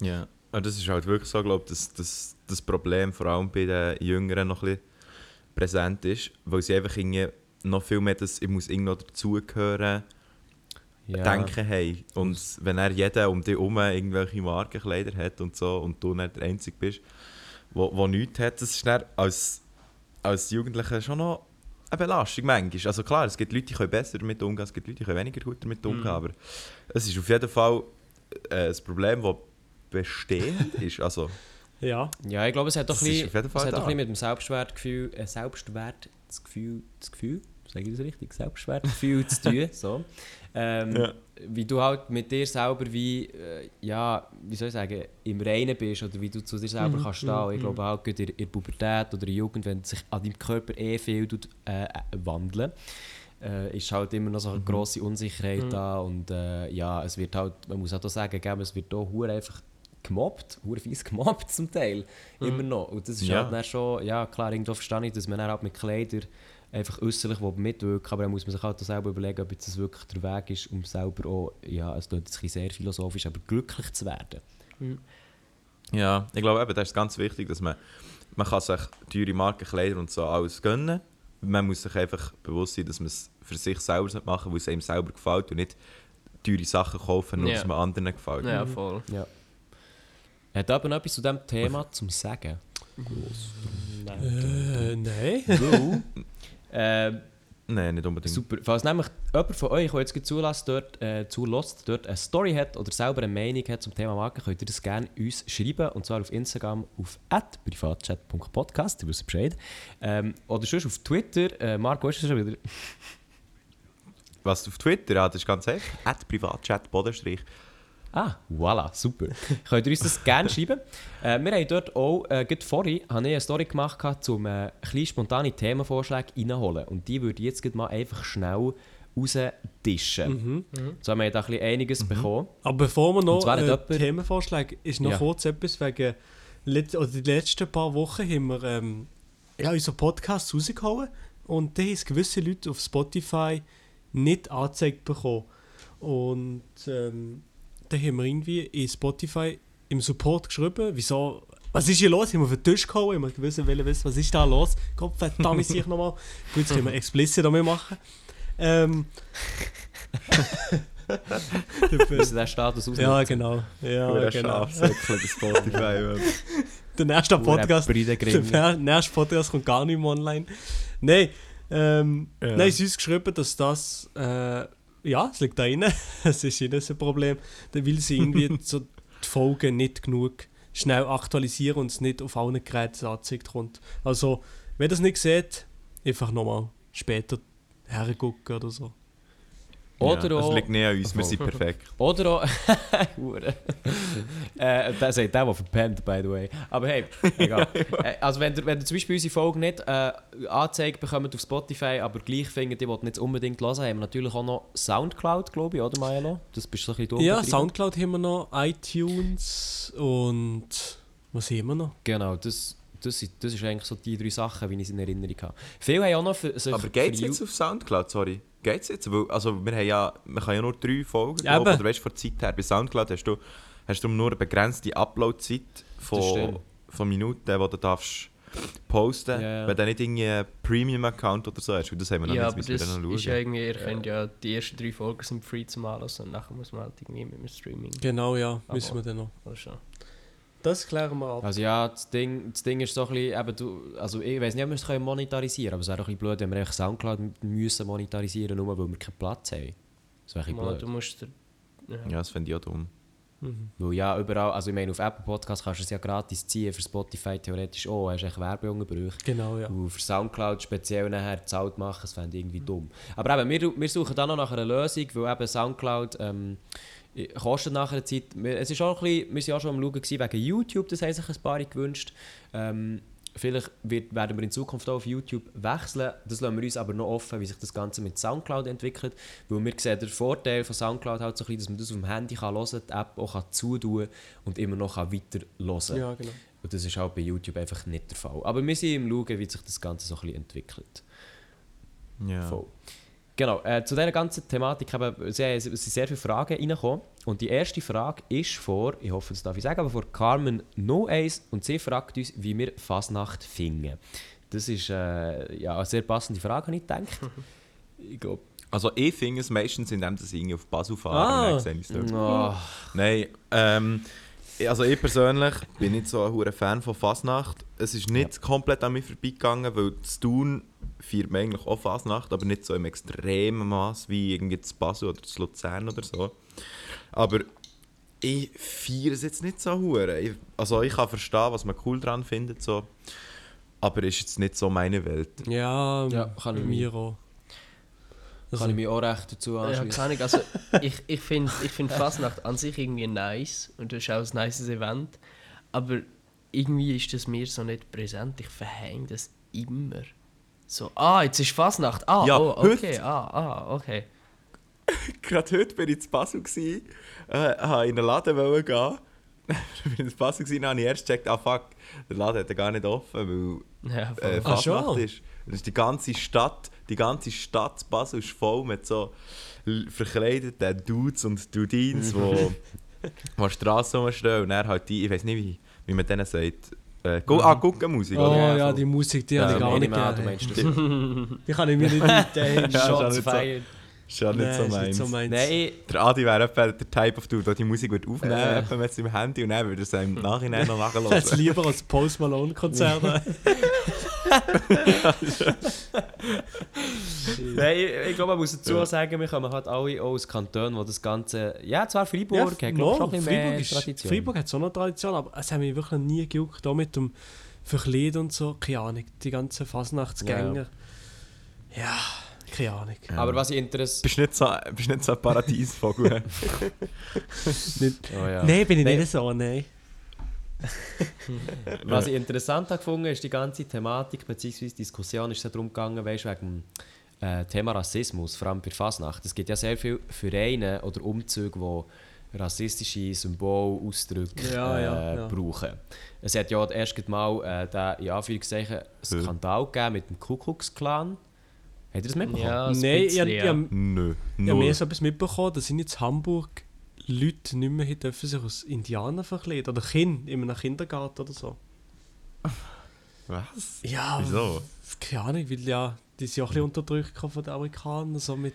Ja, und das ist halt wirklich so, glaube ich, dass, dass das Problem vor allem bei den Jüngeren noch ein bisschen präsent ist, weil sie einfach irgendwie noch viel mehr das, ich muss irgendwo dazugehören, Ja. denken haben. Und wenn er jeder um dich herum irgendwelche Markenkleider hat und so und du nicht der Einzige bist, wo, wo nichts hat, das ist dann als, als Jugendlicher schon noch eine Belastung manchmal. Also klar, es gibt Leute, die können besser damit umgehen, es gibt Leute, die können weniger gut damit umgehen, Mhm. aber es ist auf jeden Fall äh, ein Problem, das bestehend ist. Also, Ja. Ja, ich glaube, es hat doch ein ist bisschen, es hat doch ein mit dem Selbstwertgefühl, äh, Selbstwert, das Gefühl, das Gefühl, sage ich das richtig, Selbstwertgefühl zu tun, so. Ähm, Ja. Wie du halt mit dir selber wie, äh, ja, wie soll ich sagen, im Reinen bist oder wie du zu dir selber Mhm, kannst stehen. mhm, Ich glaube auch gerade in, in der Pubertät oder in der Jugend, wenn sich an deinem Körper eh viel tut, äh, äh, wandeln, äh, ist halt immer noch so eine grosse Unsicherheit Mhm. da und äh, ja, es wird halt, man muss halt auch sagen, gell, es wird auch einfach gemobbt, hure fies gemobbt zum Teil, immer noch. Und das ist Ja. halt dann schon, ja klar, irgendwo verstehe ich, dass man dann halt mit Kleidern einfach äußerlich mitwirken aber dann muss man sich halt auch selber überlegen, ob jetzt das wirklich der Weg ist, um selber auch, ja, es klingt jetzt ein bisschen sehr philosophisch, aber glücklich zu werden. Ja, ich glaube eben, das ist ganz wichtig, dass man, man kann sich teure Markenkleider und so alles gönnen. Man muss sich einfach bewusst sein, dass man es für sich selber machen sollte, weil es einem selber gefällt und nicht teure Sachen kaufen, nur Ja. dass man anderen gefällt. Ja, voll. Ja. Hat jemand noch etwas zu diesem Thema zum Sagen? Äh, nein. Weil, ähm, Nein, nicht unbedingt. Super. Falls nämlich jemand von euch, der jetzt zulässt, dort, äh, zulässt, dort eine Story hat oder selber eine Meinung hat zum Thema Marken, könnt ihr das gerne uns schreiben. Und zwar auf Instagram auf privatchat.podcast, ihr wisst Bescheid. Ähm, oder sonst auf Twitter. Äh, Marco, ist das schon wieder? Was auf Twitter, ja, das ist ganz einfach. At Privatchat, Bodenstrich. Ah, voilà, super. Könnt ihr uns das gerne schreiben. Äh, wir haben dort auch, äh, gerade vorhin, habe ich eine Story gemacht, um äh, kleine spontane Themenvorschläge reinholen. Und die würde ich jetzt mal einfach schnell rausdischen. So haben wir da ein bisschen einiges bekommen. Aber bevor wir noch äh, jemand- Themenvorschläge, ist noch Ja. kurz etwas wegen let oder die letzten paar Wochen haben wir ähm, ja, unseren Podcast rausgehauen und da haben gewisse Leute auf Spotify nicht angezeigt bekommen. Und ähm, da haben wir irgendwie in Spotify im Support geschrieben, wieso, was ist hier los? Haben wir auf den Tisch gehauen, haben wir gewusst, wollen wissen, was ist da los? Gott verdammt sich nochmal. Gut, jetzt können wir explicit damit machen. Ähm, Wir müssen den Status ausnutzen. ja, genau. Ja, genau. Spotify. Der nächste Podcast, der nächste Podcast kommt gar nicht mehr online. Nein, ähm, Ja. nein, sie haben uns geschrieben, dass das, äh, ja, es liegt da drin. Es ist ihnen ein Problem, weil sie irgendwie so die Folgen nicht genug schnell aktualisieren und es nicht auf allen Geräten angezeigt kommt. Also, wenn ihr das nicht seht, einfach nochmal später hergucken oder so. Oder ja, auch- Das liegt nicht an uns, wir sind perfekt. Oder auch. Hure. äh, das sagt der, der verpennt, by the way. Aber hey, egal. äh, also, wenn ihr, wenn ihr zum Beispiel unsere Folge nicht äh, angezeigt bekommt auf Spotify, aber gleich findet, ihr wollt nicht unbedingt hören, haben wir natürlich auch noch Soundcloud, glaube ich, oder Majelo? Das bist du ein bisschen Ja. Soundcloud haben wir noch, iTunes und was haben wir noch? Genau, das, das, ist- das ist eigentlich so die drei Sachen, wie ich es in Erinnerung habe. Viele haben auch noch für sich Aber geht's für jetzt auf Soundcloud, sorry? Geht's jetzt? Weil, also wir haben ja, man kann ja nur drei Folgen, Ja, oder weißt du, von der Zeit her. Bei Soundcloud hast du, hast du nur eine begrenzte Upload-Zeit von, von Minuten, die du darfst posten Ja, ja. Wenn du nicht irgendwie einen Premium-Account oder so hast, weil das haben wir noch Ja, nicht, aber müssen wir das dann noch ist ja irgendwie, ihr könnt ja, die ersten drei Folgen sind free zum Anlassen und nachher muss man halt irgendwie mit dem Streaming. Genau, ja, müssen wir dann noch. Schon. Das klären wir ab. Also ja, das Ding, das Ding ist so ein bisschen, eben, du, also ich weiß nicht, ob wir es können monetarisieren können, aber es wäre ein bisschen blöd, wenn wir einfach Soundcloud müssen monetarisieren nur weil wir keinen Platz haben. Das wäre ein bisschen Mal, blöd. du musst. dir- Ja. Ja, das finde ich auch dumm. Weil ja, überall, also ich meine, auf Apple Podcasts kannst du es ja gratis ziehen, für Spotify theoretisch auch, hast du echt Werbeunterbrüche. Genau, ja. Und für Soundcloud speziell nachher zahlt machen, das fände ich irgendwie dumm. Aber eben, wir, wir suchen dann noch nach einer Lösung, weil eben Soundcloud ähm, kostet nach einer Zeit. Wir, es ist auch ein bisschen, wir waren auch schon am Schauen gewesen, wegen YouTube, das haben sich ein paar gewünscht. Ähm, vielleicht wird, werden wir in Zukunft auch auf YouTube wechseln. Das lassen wir uns aber noch offen, wie sich das Ganze mit Soundcloud entwickelt. Weil wir sehen den Vorteil von Soundcloud halt so ein bisschen, dass man das auf dem Handy kann hören kann, die App auch kann zutun und immer noch kann weiter hören Ja, genau. und das ist halt bei YouTube einfach nicht der Fall. Aber wir sind im Schauen, wie sich das Ganze so ein bisschen entwickelt. Ja. Voll. Genau, äh, zu dieser ganzen Thematik haben es es sind sehr viele Fragen reingekommen. Und die erste Frage ist vor, ich hoffe, das darf ich sagen, aber vor Carmen No Ace und sie fragt uns, wie wir Fasnacht finden. Das ist äh, ja, eine sehr passende Frage, habe ich gedacht. ich glaube, Also ich finde es meistens, indem sie auf Basel fahren, Ah. dann sehe ich es dort. oh, Nein, ähm, also ich persönlich bin nicht so ein hoher Fan von Fasnacht. Es ist nicht komplett an mir vorbeigegangen, weil das Thun feiert man eigentlich auch Fasnacht, aber nicht so im extremen Maß wie irgendwie das Basel oder das Luzern oder so. Aber ich feiere es jetzt nicht so hure. Ich- Also ich kann verstehen, was man cool dran findet, so. aber ist jetzt nicht so meine Welt. Ja, Ja, kann ich mir auch. Also, kann ich mich auch recht dazu Ja, anschließen. keine Ahnung, also ich, ich finde ich find Fasnacht an sich irgendwie nice und das ist auch ein nices Event, aber irgendwie ist das mir so nicht präsent. Ich verhänge das immer. So, ah, jetzt ist Fasnacht. Ah, Ja, oh, okay, heute. ah, ah, okay. Gerade heute war ich zu Basel, gsi, äh, wollte in einen Laden gehen. ich bin in Basel gewesen, dann habe ich erst gecheckt, ah fuck, der Laden hat ja gar nicht offen, weil Ja, äh, Ah, Fasnacht schon? ist. Das ist die ganze Stadt, die ganze Stadt Basel ist voll mit so verkleideten Dudes und Dudins, wo, wo an der Straße rumstehen und dann halt die, ich weiß nicht, wie, wie man denen sagt, äh, Gu ah, Guckenmusik, Oh oder? ja, die Musik, die Ja, habe ich gar nicht meinst das. Die kann ich mir nicht einteilen. Ja, Shots fired. Ist ja nicht so ist meins. nicht so meins. Nein, Der Adi wäre etwa der Type of Dude, der die Musik würde aufnehmen Äh. würde mit seinem Handy und dann würde er es im Nachhinein noch Jetzt nachhören. lieber als Post Malone Konzert. Nein, ich, ich glaube, man muss dazu sagen, wir kommen halt alle auch aus Kantonen, wo das Ganze... Ja, zwar Freiburg, hat glaube ich schon Freiburg, ist, Tradition. Freiburg hat so eine Tradition, aber es hat mich wirklich nie gejuckt, auch mit dem Verkleiden und so, keine Ahnung, die ganzen Fasnachtsgänger. Ja, keine Ahnung. Aber was ich interessiert... Bist nicht so, bist nicht so ein Paradiesvogel. Nicht, Oh, ja. Nein, bin ich Nein. nicht so, nein. Was ich interessant habe gefunden ist die ganze Thematik bzw. Diskussion ist ja darum gegangen, weißt, wegen dem äh, Thema Rassismus, vor allem bei Fasnacht. Es gibt ja sehr viele Vereine oder Umzüge, die rassistische Symbole, Ausdrücke Ja, äh, ja, ja. brauchen. Es hat ja erst mal äh, den, in Anführungszeichen, Skandal gegeben mit dem Ku Klux Klan. Habt ihr das mitbekommen? Ja, ein Nein, ich, ich, ja. ich, Nö. ich habe mehr so etwas mitbekommen, dass in jetzt Hamburg Leute nicht mehr dürfen sich als Indianer verkleiden oder Kinder in einem Kindergarten oder so. Was? Ja, Wieso? keine Ahnung, weil ja, die sind ja auch ein bisschen unterdrückt von den Amerikanern, so mit...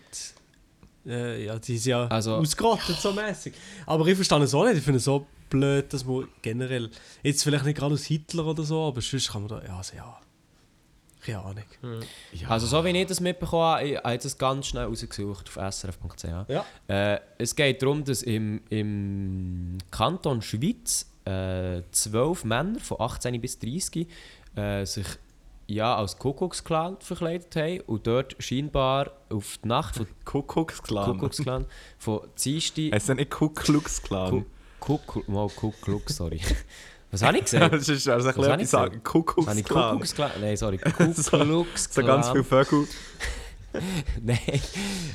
Äh, ja, die sind ja Also- ausgerottet so mäßig. Aber ich verstehe es auch nicht, ich finde es so blöd, dass man generell, jetzt vielleicht nicht gerade aus Hitler oder so, aber sonst kann man da, ja, also ja, keine Ahnung. Also so wie ich das mitbekommen habe, ich habe das ganz schnell rausgesucht auf srf.ch. Ja. Äh, es geht darum, dass im, im Kanton Schweiz äh, zwölf Männer von 18 bis 30 äh, sich ja, als Kuckucksklan verkleidet haben und dort scheinbar auf die Nacht von Kuckucksklan. Kuckucksklan von Dienstag... Heißt das nicht Kuckucksklan? Kuckuck... Mal Kuckuck, sorry. Was habe ich gesagt? Das ist also ein bisschen sagen. Kuckucksklan. Kuckucksklan? Nein, sorry. So Kuckucksklan. ganz viele Vögel. Nein.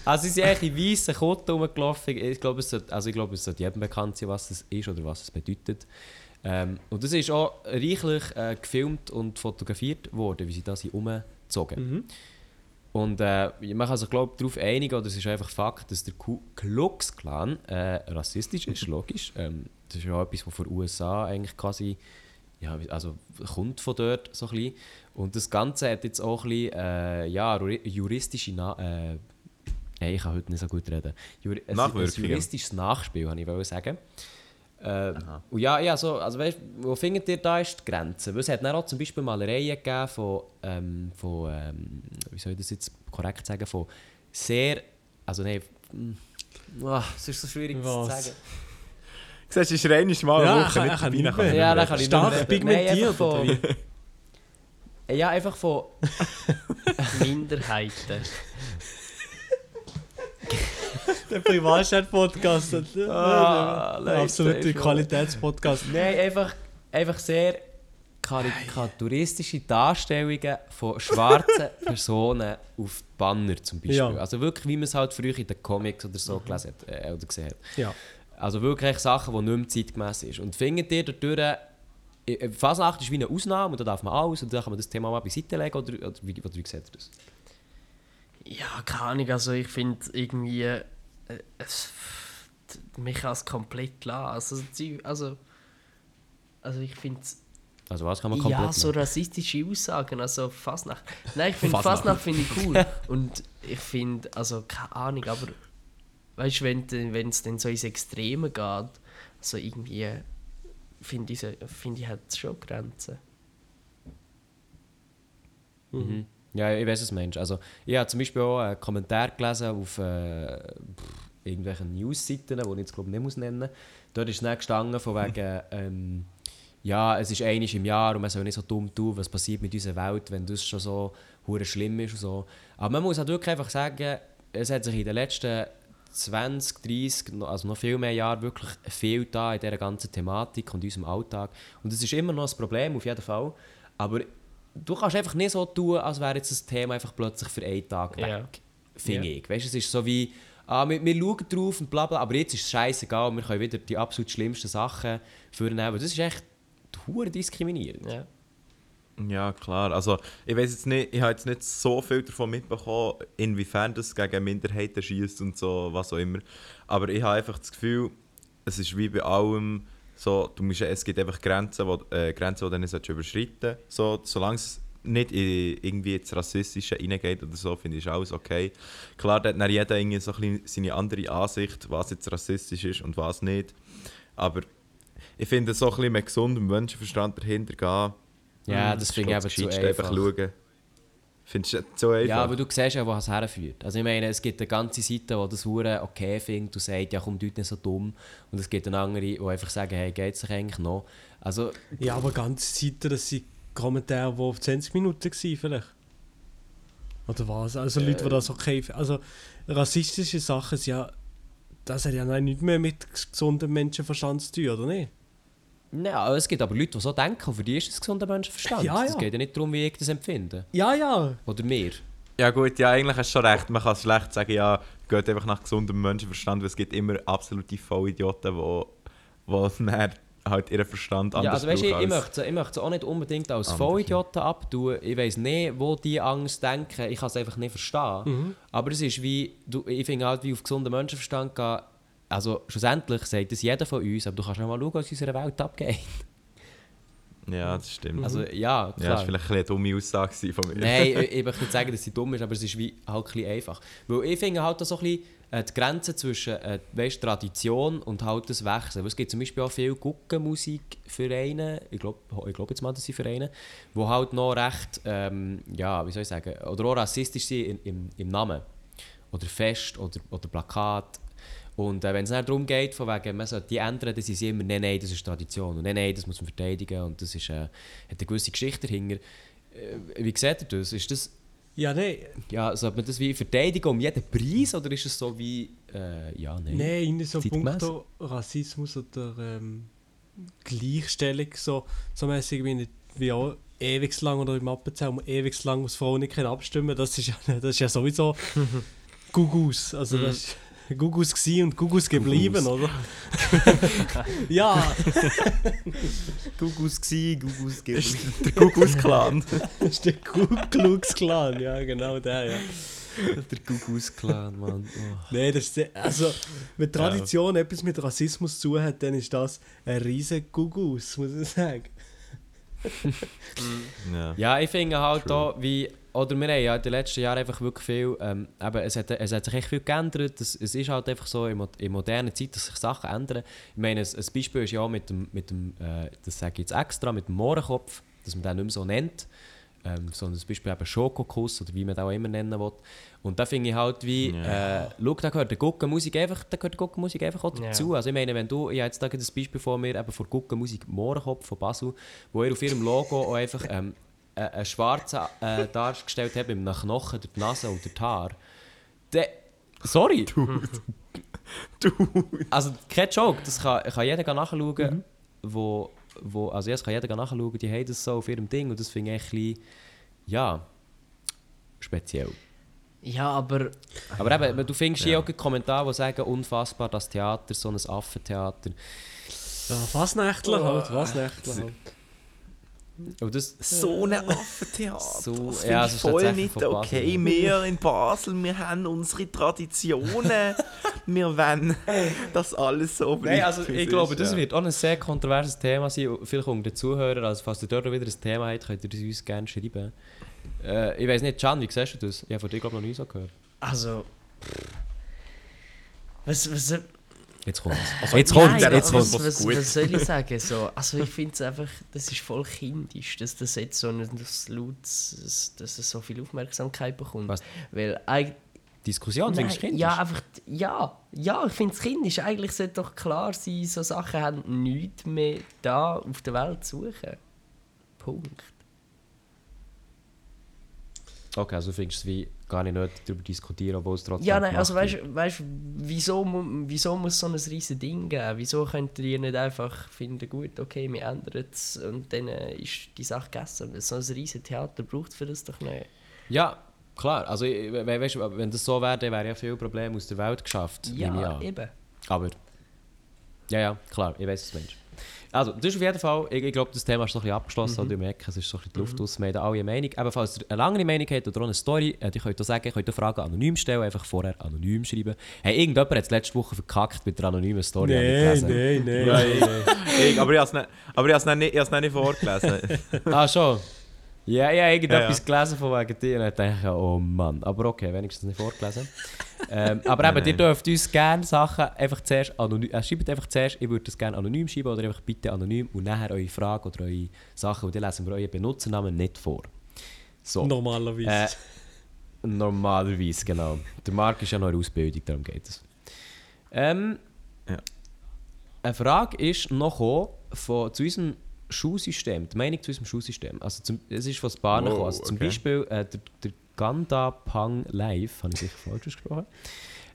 Also sie sind eigentlich in weißen Kutten rumgelaufen. Ich glaube, es sollte, also ich glaube, es sollte jedem bekannt sein, was das ist oder was es bedeutet. Ähm, und das ist auch reichlich äh, gefilmt und fotografiert worden, wie sie da sind umgezogen. Mhm. Und äh, man kann sich glaube darauf einigen, oder es ist einfach Fakt, dass der Ku Klux Klan äh, rassistisch ist, logisch. Ähm, das ist ja auch etwas, was von den USA eigentlich quasi, ja, also kommt von dort so ein bisschen. Und das Ganze hat jetzt auch ein bisschen, äh, ja, juristische, Na äh, ich kann heute nicht so gut reden. Juri ein, juristisches Nachspiel, wollte ich sagen. Äh, und ja, ja so, also weißt, wo findet ihr da ist die Grenze? Weil es hat dann auch zum Beispiel Malereien gegeben von, ähm, von ähm, wie soll ich das jetzt korrekt sagen, von sehr, also nein, mm, ah, es ist so schwierig Was? zu sagen. Siehst du, es ist rein mal Ja, eine Woche kann- nicht dabei, kann Ja, dann kann ich Stark. Nein, pigmentiert, einfach wie? Ja, einfach von, Minderheiten. Der Privatchat-Podcast. Ah, absolute Qualitätspodcast. Nein, einfach, einfach sehr karikaturistische Darstellungen von schwarzen Personen auf Banner zum Beispiel. Ja. Also wirklich, wie man es halt früher in den Comics oder so gelesen hat, äh, oder gesehen hat. Ja. Also wirklich Sachen, die nicht mehr zeitgemäß sind. Und findet ihr dadurch, äh, Fasnacht ist wie eine Ausnahme und da darf man alles und dann kann man das Thema mal beiseite legen oder, oder, wie, oder wie seht ihr das? Ja, keine Ahnung, also ich finde irgendwie. Äh, es, mich kann es komplett lassen. Also, also, also ich finde Also was kann man komplett Ja, so machen? rassistische Aussagen, also Fasnacht. Nein, ich finde Fasnacht. Fasnacht finde ich cool. Und ich finde, also keine Ahnung, aber weißt du, wenn wenn es dann so ins Extreme geht, also irgendwie finde ich, finde ich hat es schon Grenzen. Mhm. Ja, ich weiß es, Mensch. Also, ich habe zum Beispiel auch einen Kommentar gelesen auf äh, irgendwelchen News-Seiten, die ich jetzt glaube nicht muss nennen Dort ist dann gestanden von wegen, ähm, ja, es ist einiges im Jahr und man soll nicht so dumm tun, was passiert mit unserer Welt, wenn das schon so hure schlimm ist und so. Aber man muss halt wirklich einfach sagen, es hat sich in den letzten 20, 30, no- also noch viel mehr Jahren wirklich viel da in dieser ganzen Thematik und unserem Alltag. Und es ist immer noch ein Problem, auf jeden Fall. Aber du kannst einfach nicht so tun, als wäre jetzt das Thema einfach plötzlich für einen Tag weg. Ja. Finde Ja. ich. Weißt, es ist so wie, ah, wir, wir schauen drauf und bla bla, aber jetzt ist es scheißegal, wir können wieder die absolut schlimmsten Sachen vornehmen. Das ist echt hure diskriminierend. Ja. Ja, klar. Also, ich weiß jetzt nicht, ich habe jetzt nicht so viel davon mitbekommen, inwiefern das gegen Minderheiten schießt und so, was auch immer. Aber ich habe einfach das Gefühl, es ist wie bei allem so, du musst, es gibt einfach Grenzen, wo, äh, Grenzen, die du nicht überschreiten. So, solange es nicht in, irgendwie ins Rassistische reingeht oder so, finde ich alles okay. Klar, da hat dann jeder irgendwie so ein seine andere Ansicht, was jetzt rassistisch ist und was nicht. Aber ich finde, so ein bisschen mit gesundem Menschenverstand dahinter gehen, Ja, das ist finde ich eben zu einfach. einfach schauen. Findest du das so einfach? Ja, aber du siehst ja, wo es herführt. Also ich meine, es gibt eine ganze Seite, die das hure okay findet und sagt, ja komm, du nicht so dumm. Und es gibt eine andere, die einfach sagen, hey, geht es eigentlich noch? Also, Ja, aber ganze Seiten, das sind Kommentare, die auf 20 Minuten waren vielleicht. Oder was? Also Leute, die das okay finden. Also rassistische Sachen sind ja... Das hat ja nein, nichts mehr mit gesundem Menschenverstand zu tun, oder nicht? Ja, es gibt aber Leute, die so denken, und für die ist es gesunder Menschenverstand. Ja, Es ja. geht ja nicht darum, wie ich das empfinde. Ja, ja. Oder mir. Ja gut, ja eigentlich hast du schon recht. Man kann schlecht sagen, ja, geht einfach nach gesundem Menschenverstand, weil es gibt immer absolute Vollidioten, die, die dann halt ihren Verstand anders Ja, also weißt, du, ich, ich, möchte, ich möchte es auch nicht unbedingt als andere. Vollidioten abtun. Ich weiß nicht, wo die Angst denken. Ich kann es einfach nicht verstehen. Mhm. Aber es ist wie, du, ich finde halt, wie auf gesunden Menschenverstand gehen. Also schlussendlich sagt das jeder von uns, aber du kannst auch mal schauen, was in unserer Welt abgeht. Ja, das stimmt. Also ja, ja, klar. das war vielleicht eine dumme Aussage von mir. Nein, ich, ich möchte nicht sagen, dass sie dumm ist, aber es ist wie halt ein bisschen einfach. Weil ich finde halt so ein bisschen äh, die Grenze zwischen äh, weißt, Tradition und halt das Wechseln. Weil es gibt zum Beispiel auch viele Guckenmusikvereine, ich glaube ich glaub jetzt mal, das sind Vereine, die halt noch recht, ähm, ja, wie soll ich sagen, oder auch rassistisch sind in, im, im Namen. Oder Fest oder, oder Plakat. Und äh, wenn es dann darum geht, von wegen, man sollte die ändern, dann sind sie immer, nein, nein, das ist Tradition. Und nein, nein, das muss man verteidigen. Und das ist, äh, hat eine gewisse Geschichte dahinter. Äh, wie seht ihr das? Ist das Ja, nein. ja, sollte man das wie verteidigen um jeden Preis oder ist es so wie, äh, ja, nein? Nein, in so puncto Rassismus oder ähm, Gleichstellung, so, so mäßig wie, nicht, wie auch ewig lang oder im Appenzell, wo ewig lang muss Frauen nicht abstimmen das ist ja, das ist ja sowieso Gugus. Also das ist Gugus gsi und Gugus geblieben, oder? ja, Gugus gsi, Gugus der Gugus-Clan. das ist der Klan, ja genau der, ja. Der Gugus Clan, Mann. Oh. Nein, das ist also wenn Tradition etwas mit Rassismus zu hat, dann ist das ein riesen Gugus, muss ich sagen. ja. Ja, ich finde halt True. auch, wie, oder wir haben ja in den letzten Jahren einfach wirklich viel, ähm, eben, es, hat, es hat sich echt viel geändert. Es, es ist halt einfach so in, mo- in moderner Zeit, dass sich Sachen ändern. Ich meine, ein, ein Beispiel ist ja auch mit dem, mit dem äh, das sage ich jetzt extra, mit dem Mohrenkopf, dass man den nicht mehr so nennt. Ähm, sondern zum Beispiel eben Schokokuss oder wie man das auch immer nennen will. Und da finde ich halt wie, Ja. äh, schau, da gehört die Guckenmusik einfach, da gehört die Guckenmusik einfach auch dazu. Also ich meine, wenn du, ich habe jetzt da ein Beispiel vor mir, eben von Guckenmusik Mohrenkopf von Basel, wo er auf ihrem Logo auch einfach ähm, äh, einen Schwarzen äh, dargestellt hat mit einem Knochen durch die Nase und durch die Haare. Der, sorry! Also kein Joke, das kann, kann jeder nachschauen, wo, wo, also ja, das kann jeder nachschauen, die haben das so auf ihrem Ding und das finde ich ein bisschen, ja, speziell. Ja, aber Aber eben, du findest hier Ja. auch Kommentare, die sagen, unfassbar, das Theater, so ein Affentheater. Ja, Fasnächtler halt, Fasnächtler halt. Und das, So ein Affentheater. So, das ja, finde das ich ist voll nicht okay. Wir in Basel, wir haben unsere Traditionen. wir wollen, dass alles so bleibt. Nein, also ich glaube, das ja. wird auch ein sehr kontroverses Thema sein, vielleicht unter den Zuhörern. Also falls ihr dort wieder ein Thema habt, könnt ihr das uns gerne schreiben. Äh, ich weiß nicht, Can, wie siehst du das? Ich habe von dir glaube ich noch nie so gehört. also. Was, was, Jetzt kommt es. Also, jetzt kommt jetzt was, kommt was, gut. was soll ich sagen? So, also ich finde es einfach, das ist voll kindisch, dass das jetzt so ein das dass es so viel Aufmerksamkeit bekommt. Was? Weil eigentlich Diskussion, findest du Nein, kindisch? Ja, einfach, ja, ja, ich finde es kindisch. Eigentlich sollte doch klar sein, so Sachen haben nichts mehr da auf der Welt zu suchen. Punkt. Okay, also findest du es wie gar nicht nötig darüber diskutieren, obwohl es trotzdem Ja, nein, also weißt du, weißt, wieso, wieso muss so ein riesen Ding geben? Wieso könnt ihr nicht einfach finden, gut, okay, wir ändern es und dann äh, ist die Sache gegessen? So ein riesen Theater braucht für das doch nicht. Ja, klar. Also, we weißt, wenn das so wäre, dann wäre ja viel Probleme aus der Welt geschafft. Ja, eben. Aber. Ja, ja, klar, ich weiß es, Mensch. Also, das ist auf jeden Fall, ich, ich glaube, das Thema ist so ein bisschen abgeschlossen. Mhm. merken, es ist so ein bisschen die Luft aus, wir haben alle eine Meinung. Eben, falls ihr eine lange Meinung habt oder auch eine Story, äh, ihr könnt auch sagen, ihr könnt auch Fragen anonym stellen, einfach vorher anonym schreiben. Hey, irgendjemand hat es letzte Woche verkackt mit der anonymen Story. nein, nein. Ich, aber ich habe es nicht, aber nicht, nicht vorgelesen. Ah, schon? Ja, habe irgendetwas Ja, gelesen von wegen dir und ich dachte, oh Mann. Aber okay, wenigstens nicht vorgelesen. ähm, aber eben, Nein, ihr dürft uns gerne Sachen einfach zuerst anonym, äh, schreibt einfach zuerst, ich würde das gerne anonym schreiben oder einfach bitte anonym und nachher eure Frage oder eure Sachen und dann lesen wir euren Benutzernamen nicht vor. So, Normalerweise. äh, normalerweise, genau. Der Marc ist ja noch in Ausbildung, darum geht es. Ähm, Ja. Eine Frage ist noch von, zu unserem Schulsystem, die Meinung zu unserem Schulsystem. Also zum, es ist von den Bahnen Wow, gekommen. Also zum okay. Beispiel äh, der, der Ganda Pang Live, habe ich sicher falsch ausgesprochen,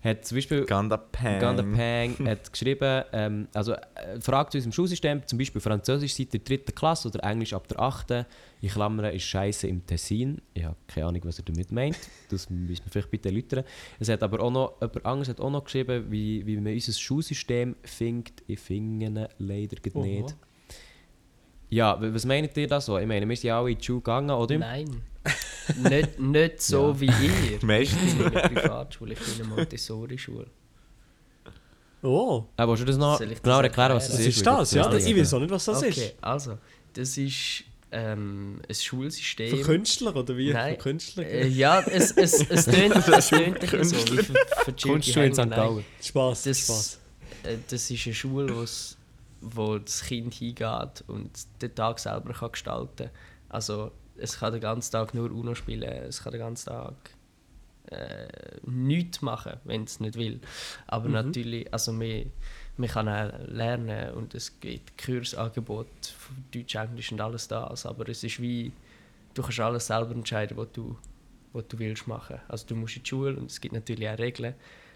hat zum Beispiel Ganda Pang. Ganda Pang hat geschrieben, ähm, also äh, Frage zu unserem Schulsystem, zum Beispiel Französisch seit der dritten Klasse oder Englisch ab der achten. In Klammern ist Scheiße im Tessin. Ich habe keine Ahnung, was er damit meint. Das müssen wir vielleicht bitte erläutern. Es hat aber auch noch, jemand anderes hat auch noch geschrieben, wie, wie man unser Schulsystem findet. Ich finde ihn leider nicht. Ja, was meint ihr da so? Ich meine, wir sind ja alle in die Schule gegangen, oder? Nein. nicht, nicht so Ja. wie ihr. Meistens. Ich bin in einer Privatschule, ich bin in einer Montessori-Schule. oh, Aber willst du das noch genau erklären, was das ist? was ist das? ich Ja, das ich weiß auch nicht, was das okay, ist. also, das ist ähm, ein Schulsystem. Für Künstler oder wie? Nein. Für Künstler? Äh, ja, es, es, es tönt es tönt ein bisschen so. Wie für, für die Kunstschule in St. Gallen. Spaß, Das, Spaß. äh, das ist eine Schule, wo's, wo das Kind hingeht und den Tag selber kann gestalten kann. Also, es kann den ganzen Tag nur UNO spielen, es kann den ganzen Tag äh, nichts machen, wenn es nicht will. Aber natürlich, also man, man kann auch lernen und es gibt Kursangebote Deutsch, Englisch und alles das. Aber es ist wie, du kannst alles selber entscheiden, was du, was du willst machen. Also du musst in die Schule und es gibt natürlich auch Regeln,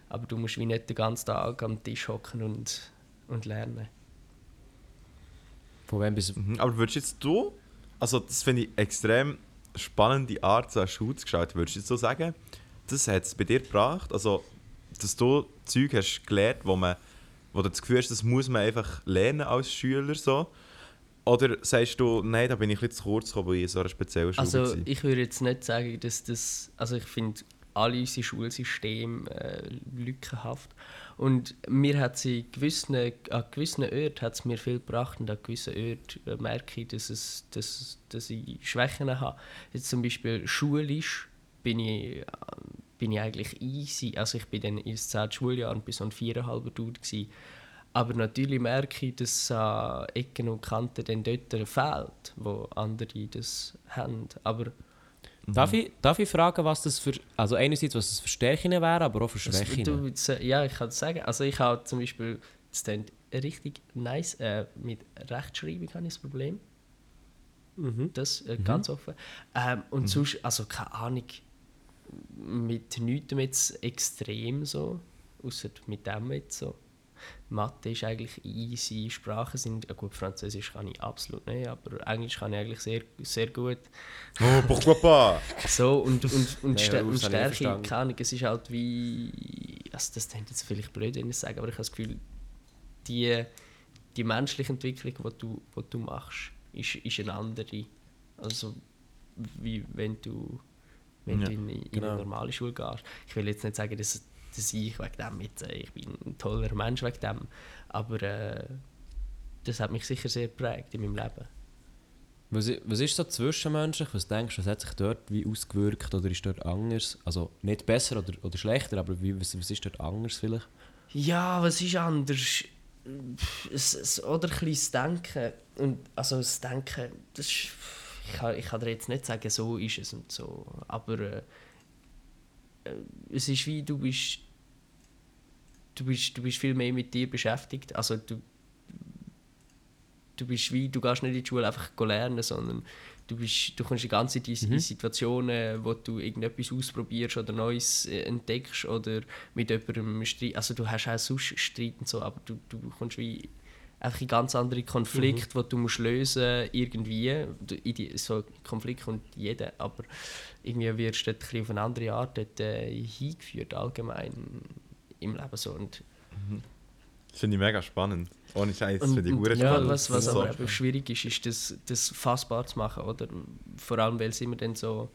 aber du musst wie nicht den ganzen Tag am Tisch hocken und, und lernen. Von wem bis... Mhm, Aber würdest jetzt du, also das finde ich extrem spannende Art, so eine Schule zu gestalten, würdest du jetzt so sagen, das hat es bei dir gebracht, also dass du Zeug hast gelernt, wo, man, wo du das Gefühl hast, das muss man einfach lernen als Schüler so? Oder sagst du, nein, da bin ich ein bisschen zu kurz gekommen, weil ich in so einer speziellen Schule Also war? ich würde jetzt nicht sagen, dass das, also ich finde alle unsere Schulsysteme äh, lückenhaft und mir hat sie gewissen, an gewissen Orten hat mir viel gebracht und an gewissen Orten äh, merke ich, dass, es, dass, dass ich Schwächen habe. Jetzt zum Beispiel schulisch bin ich, äh, bin ich eigentlich easy, also ich bin dann ins 10. Schuljahr bin so ein viereinhalber Dude. Aber natürlich merke ich, dass an Ecken und Kanten dann dort fehlt, wo andere das haben. Aber Darf, ich, darf ich fragen, was das für... Also einerseits, was das für Stärken wären, aber auch für das, Schwächen? ja, ich kann es sagen. Also ich habe zum Beispiel, das klingt richtig nice, äh, mit Rechtschreibung habe ich das Problem. Mhm. Das äh, ganz offen. Ähm, und sonst, also keine Ahnung, mit nichts jetzt extrem so, außer mit dem jetzt so. Mathe ist eigentlich easy, Sprachen sind, ja gut, Französisch kann ich absolut nicht, aber Englisch kann ich eigentlich sehr, sehr gut. Oh, pourquoi pas? So, und, und, und, Ja, Stär und Stärke, keine Ahnung, es ist halt wie, also das klingt jetzt vielleicht blöd, wenn ich es sage, aber ich habe das Gefühl, die, die menschliche Entwicklung, die du, die du machst, ist, ist eine andere. Also, wie wenn du, wenn Ja, du in, in genau. eine normale Schule gehst. Ich will jetzt nicht sagen, dass, dass ich wegen dem jetzt, äh, ich bin ein toller Mensch wegen dem, aber äh, das hat mich sicher sehr geprägt in meinem Leben. Was, ist so zwischenmenschlich? Was denkst du, was hat sich dort wie ausgewirkt oder ist dort anders? Also nicht besser oder, oder schlechter, aber wie, was, was ist dort anders vielleicht? Ja, was ist anders? Es, es, oder ein bisschen das Denken. Und, also das Denken, das ist, ich, kann, ich kann dir jetzt nicht sagen, so ist es und so. Aber äh, äh, es ist wie, du bist, du bist, du bist viel mehr mit dir beschäftigt. Also du, du bist wie, du gehst nicht in die Schule einfach lernen, sondern du, bist, du kommst die ganze Zeit in, in Situationen, wo du irgendetwas ausprobierst oder Neues äh, entdeckst oder mit jemandem Streit. Also du hast auch sonst Streit und so, aber du, du kommst wie einfach in ganz andere Konflikte, die du musst lösen irgendwie. Du- In die, so Konflikt kommt jeder, aber irgendwie wirst du dort ein auf eine andere Art dort, äh, hingeführt, allgemein im Leben so. Und, Das finde ich mega spannend. Ohne Scheiß, finde ich hure ja, spannend. was, was So aber eben schwierig ist, ist das, das fassbar zu machen, oder? Vor allem, weil es immer dann so,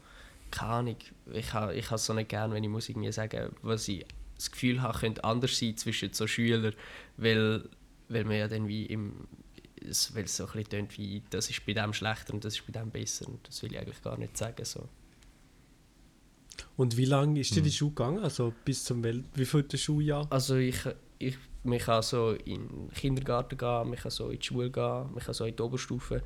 keine Ahnung, ich habe ich ha so nicht gern, wenn ich muss irgendwie sagen, was ich das Gefühl habe, könnte anders sein zwischen so Schülern, weil, weil man ja dann wie im es, weil es so ein bisschen tönt wie, das ist bei dem schlechter und das ist bei dem besser und das will ich eigentlich gar nicht sagen, so. Und wie lange ist dir Hm. die Schule gegangen? Also bis zum Welt wie viel Schuljahr? Also ich, ich man kann so in den Kindergarten gehen, man kann so in die Schule gehen, man kann so in die Oberstufe.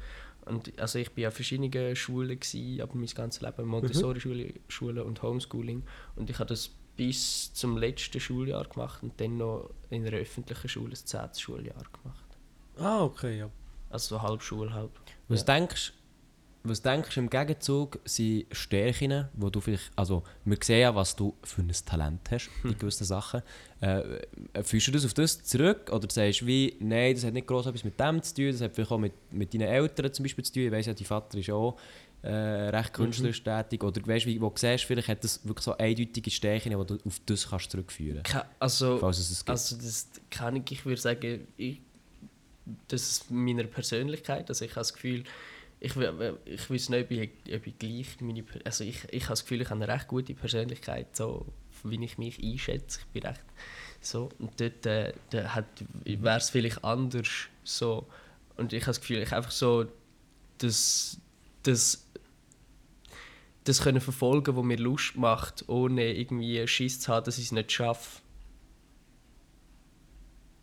Und also ich bin an verschiedenen Schulen gsi, aber mein ganzes Leben Montessori-Schule Schule und Homeschooling. Und ich habe das bis zum letzten Schuljahr gemacht und dann noch in einer öffentlichen Schule das 10. Schuljahr gemacht. Ah, okay, ja. Also so halb Schule, halb. Was denkst was denkst du im Gegenzug sind Stärken, wo du vielleicht, also wir sehen ja, was du für ein Talent hast in gewissen Sachen. Äh, fühlst du das auf das zurück oder sagst du wie, nein, das hat nicht groß etwas mit dem zu tun, das hat vielleicht auch mit, mit deinen Eltern zum Beispiel zu tun. Ich weiss ja, dein Vater ist auch äh, recht künstlerisch tätig. Oder weißt, wie, wo du siehst, vielleicht hat das wirklich so eindeutige Stärken, die du auf das kannst zurückführen Ke- Also, falls es es gibt. Also das kann ich, ich würde sagen, ich, das ist meiner Persönlichkeit. Also ich habe das Gefühl, ich, ich weiß nicht, ob ich, ob ich gleich meine, also ich, ich habe das Gefühl, ich habe eine recht gute Persönlichkeit, so wie ich mich einschätze. Ich bin recht so und dort äh, wäre es vielleicht anders so und ich habe das Gefühl, ich einfach so das das das können verfolgen, was mir Lust macht, ohne irgendwie Schiss zu haben, dass ich es nicht schaffe.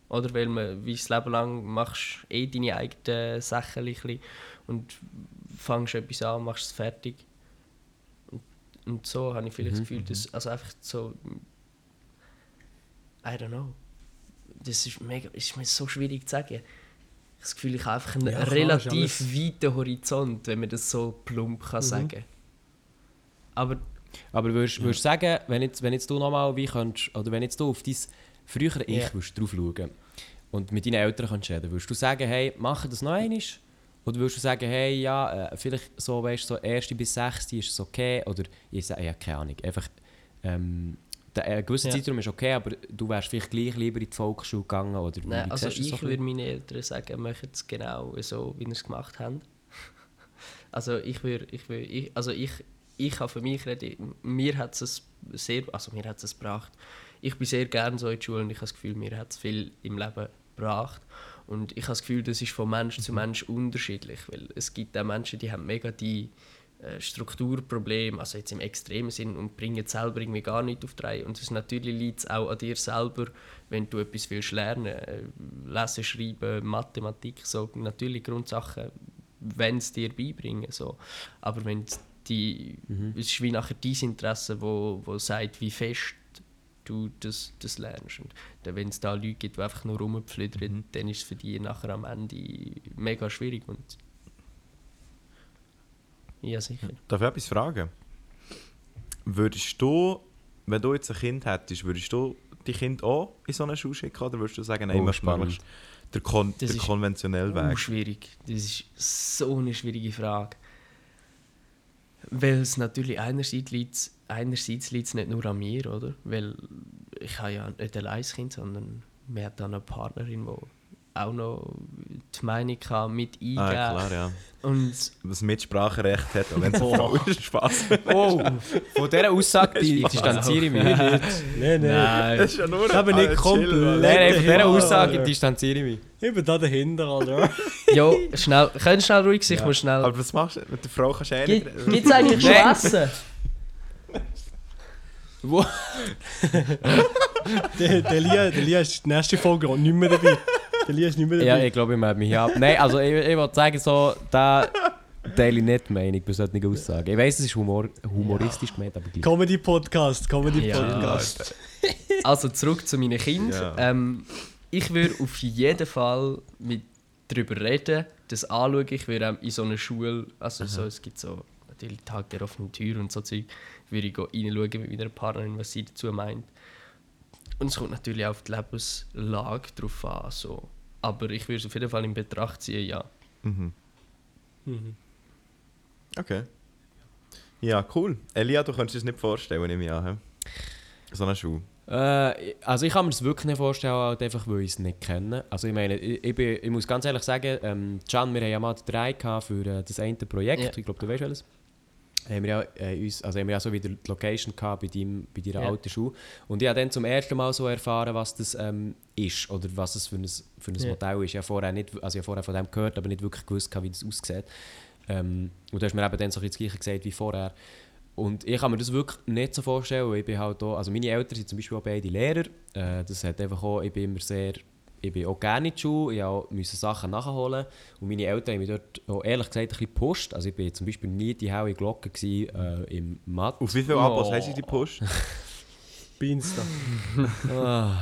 Oder weil man wie das Leben lang machst eh deine eigenen Sachen und fängst etwas an, machst es fertig. Und, und so habe ich vielleicht das Gefühl, dass, also einfach so, I don't know. Das ist, mega, ist mir so schwierig zu sagen. Ich habe das Gefühl, ich habe einfach einen Ja, relativ weiten Horizont, wenn man das so plump kann sagen Aber Aber würdest du sagen, wenn jetzt, wenn jetzt du nochmal wie könntest, oder wenn jetzt du auf dein frühere Ich Ja. würdest drauf schauen und mit deinen Eltern reden, würdest du sagen, hey, mach das noch einmal? Oder würdest du sagen, hey, ja, äh, vielleicht so, weißt du, so erste bis sechste ist es okay? Oder ich sage, ja, keine Ahnung, einfach, ähm, der, ein gewisser Ja. Zeitraum ist okay, aber du wärst vielleicht gleich lieber in die Volksschule gegangen, oder Nein, also so ich ein würde meinen Eltern sagen, machen es genau so, wie sie es gemacht haben. also ich würde, ich würde, ich, also ich, ich kann für mich reden, mir hat es sehr, also mir hat es gebracht. Ich bin sehr gerne so in der Schule und ich habe das Gefühl, mir hat es viel im Leben gebracht. Und ich habe das Gefühl, das ist von Mensch zu Mensch unterschiedlich, weil es gibt auch Menschen, die haben mega die äh, Strukturprobleme, also jetzt im extremen Sinn, und bringen selber irgendwie gar nicht auf die Reihe. Und es natürlich liegt es auch an dir selber, wenn du etwas willst lernen, äh, lesen, schreiben, Mathematik, so natürlich Grundsachen, wenn es dir beibringen, so. Aber wenn es die, es ist wie nachher dein Interesse, wo, wo sagt, wie fest du das, das lernst. Und wenn es da Leute gibt, die einfach nur rumpflüdern, dann ist es für die nachher am Ende mega schwierig. Und ja, sicher. Darf ich etwas fragen? Würdest du, wenn du jetzt ein Kind hättest, würdest du die Kind auch in so eine Schule schicken oder würdest du sagen, nein, Oh, spannend. der, kon Das der ist konventionelle Weg? schwierig. Das ist so eine schwierige Frage. Weil es natürlich einerseits liegt einerseits liegt es nicht nur an mir, oder? Weil ich habe ja nicht allein das Kind, sondern wir hat dann eine Partnerin, die auch noch die Meinung kann mit eingeben Ah, klar, ja. Und Das Mitspracherecht hat, auch wenn es Frau ist. Spaß. Oh, von dieser Aussage di- distanziere ich mich. Nein, nein. nein, Das ist ja nur Ich habe nicht komplett-. Nein, nein, von dieser Aussage ja. distanziere ich mich. Ich bin da dahinter, Alter. jo, schnell, könnt schnell ruhig sein, ich muss schnell... Aber was machst du? Mit der Frau kannst du eh nicht Gibt es eigentlich schon. Essen? Wo? der, der, Lia, der Lia ist die nächste Folge auch nicht mehr dabei. Der Lia ist nicht mehr Ja, dabei. ich glaube, ich melde mich hier ab. Nein, also ich, ich wollte sagen, so, da teile ich nicht die Meinung bei solchen Aussagen. Ich weiss, es ist Humor, humoristisch gemeint, aber gleich. Comedy-Podcast, Ja. Comedy-Podcast. Also zurück zu meinen Kindern. Ja. Ähm, ich würde auf jeden Fall mit darüber reden, das anschauen. Ich würde in so einer Schule, also so, es gibt so natürlich Tag der offenen Tür und so Zeug, würde ich go reinschauen mit meiner Partnerin, was sie dazu meint. Und es kommt natürlich auch auf die Lebenslage drauf an. So. Aber ich würde es auf jeden Fall in Betracht ziehen, ja. Mhm. Mhm. Okay. Ja, cool. Elia, du könntest dir das nicht vorstellen, nehme ich an. So eine Schuh. Äh, also ich kann mir das wirklich nicht vorstellen, halt einfach weil ich es nicht kenne. Also ich meine, ich, ich, bin, ich muss ganz ehrlich sagen, ähm, Can, wir haben ja mal drei gehabt für äh, das eine Projekt, Ja. ich glaube, du weißt welches. Haben wir ja, äh, uns, also haben wir ja so wieder die Location gehabt bei, deinem, bei deiner Ja. alten Schule. Und ich habe dann zum ersten Mal so erfahren, was das ähm, ist oder was es für ein, für ein Ja. Modell ist. Ich habe vorher, nicht, also ich vorher von dem gehört, aber nicht wirklich gewusst, wie das aussieht. Ähm, und du hast mir eben dann so das gleiche gesagt wie vorher. Und ich kann mir das wirklich nicht so vorstellen, weil ich bin halt auch, also meine Eltern sind zum Beispiel auch beide Lehrer. Äh, das hat einfach auch, ich bin immer sehr, ich bin auch gerne in die Schule, ich auch musste Sachen nachholen. Und meine Eltern haben mich dort auch ehrlich gesagt ein bisschen gepusht. Also ich bin zum Beispiel nie die helle Glocke gewesen, äh, im Mathe. Auf wie viele Oh. Abos hast du die Push? Binsta. Ah,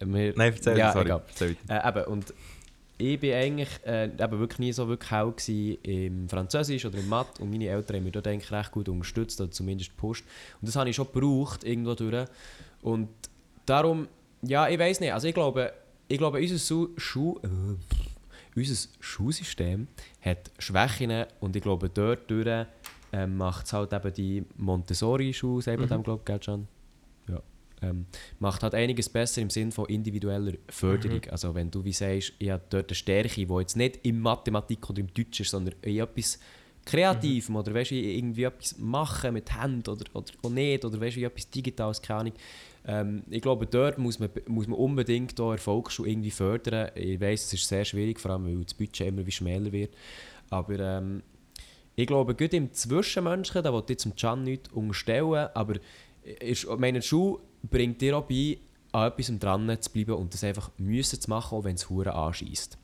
wir, Nein, erzähl, Ja, sorry. egal. Erzähl weiter. Äh, eben, und ich bin eigentlich äh, eben wirklich nie so wirklich hell im Französisch oder im Mathe und meine Eltern haben mich dort eigentlich recht gut unterstützt oder zumindest gepusht. Und das habe ich schon gebraucht, irgendwo durch. Und darum, ja, ich weiß nicht, also ich glaube, ich glaube unser Su Schu äh, unser Schulsystem hat Schwächen und ich glaube, dort durch ähm, macht es halt eben die Montessori-Schule, sagt man dem, glaube ich, Can? Ja. Ähm, macht halt einiges besser im Sinne von individueller Förderung. Also wenn du wie sagst, ich habe dort eine Stärke, die jetzt nicht in Mathematik oder im Deutsch ist, sondern in etwas Kreativem oder weißt, du, irgendwie etwas machen mit Händen oder, oder auch nicht oder weißt, du, etwas Digitales, keine Ahnung. Ähm, ich glaube, dort muss man, muss man unbedingt auch Erfolgsschule irgendwie fördern. Ich weiß, es ist sehr schwierig, vor allem weil das Budget immer wie schmäler wird. Aber ähm, ich glaube, gerade im Zwischenmenschlichen, da wollte ich zum Can nichts unterstellen, aber ist, meine Schule bringt dir auch bei, an etwas dran zu bleiben und das einfach müssen zu machen, auch wenn es Huren anschießt.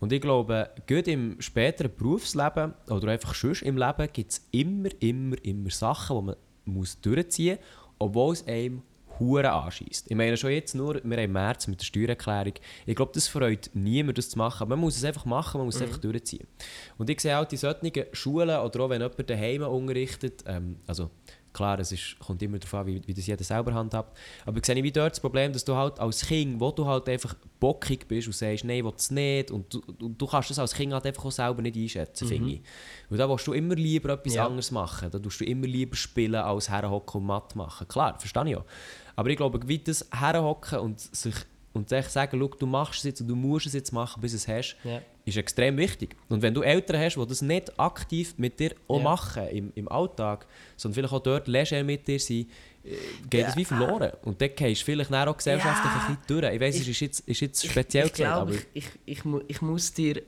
Und ich glaube, gerade im späteren Berufsleben oder einfach sonst im Leben gibt es immer, immer, immer Sachen, die man muss durchziehen muss, obwohl es einem Huren anschießt. Ich meine schon jetzt nur, wir haben im März mit der Steuererklärung. Ich glaube, das freut niemand, das zu machen. Man muss es einfach machen, man muss es einfach durchziehen. Und ich sehe auch die solchen Schulen oder auch wenn jemand daheim unterrichtet, ähm, also klar, es ist, kommt immer darauf an, wie, wie das jeder selber handhabt, aber ich sehe wie dort das Problem, dass du halt als Kind, wo du halt einfach bockig bist und sagst, nein, ich will es nicht und du, du, du kannst das als Kind halt einfach auch selber nicht einschätzen, finde ich. Weil da willst du immer lieber etwas Ja. anderes machen, da tust du immer lieber spielen, als herhocken und Matt machen. Klar, verstehe ich auch. Aber ich glaube, wie das herhocken und sich und sagen, schau, du machst es jetzt und du musst es jetzt machen, bis es hast, Ja. Ist extrem wichtig. Und wenn du Eltern hast, die das nicht aktiv mit dir auch Ja. machen im, im Alltag, sondern vielleicht auch dort leger mit dir sein, äh, geht das wie verloren. Und dann gehst du vielleicht auch gesellschaftlich Ja. ein bisschen durch. Ich weiss, es Ich- ist jetzt, ist jetzt speziell ich gesagt, glaube, aber ich, ich, ich, ich muss dir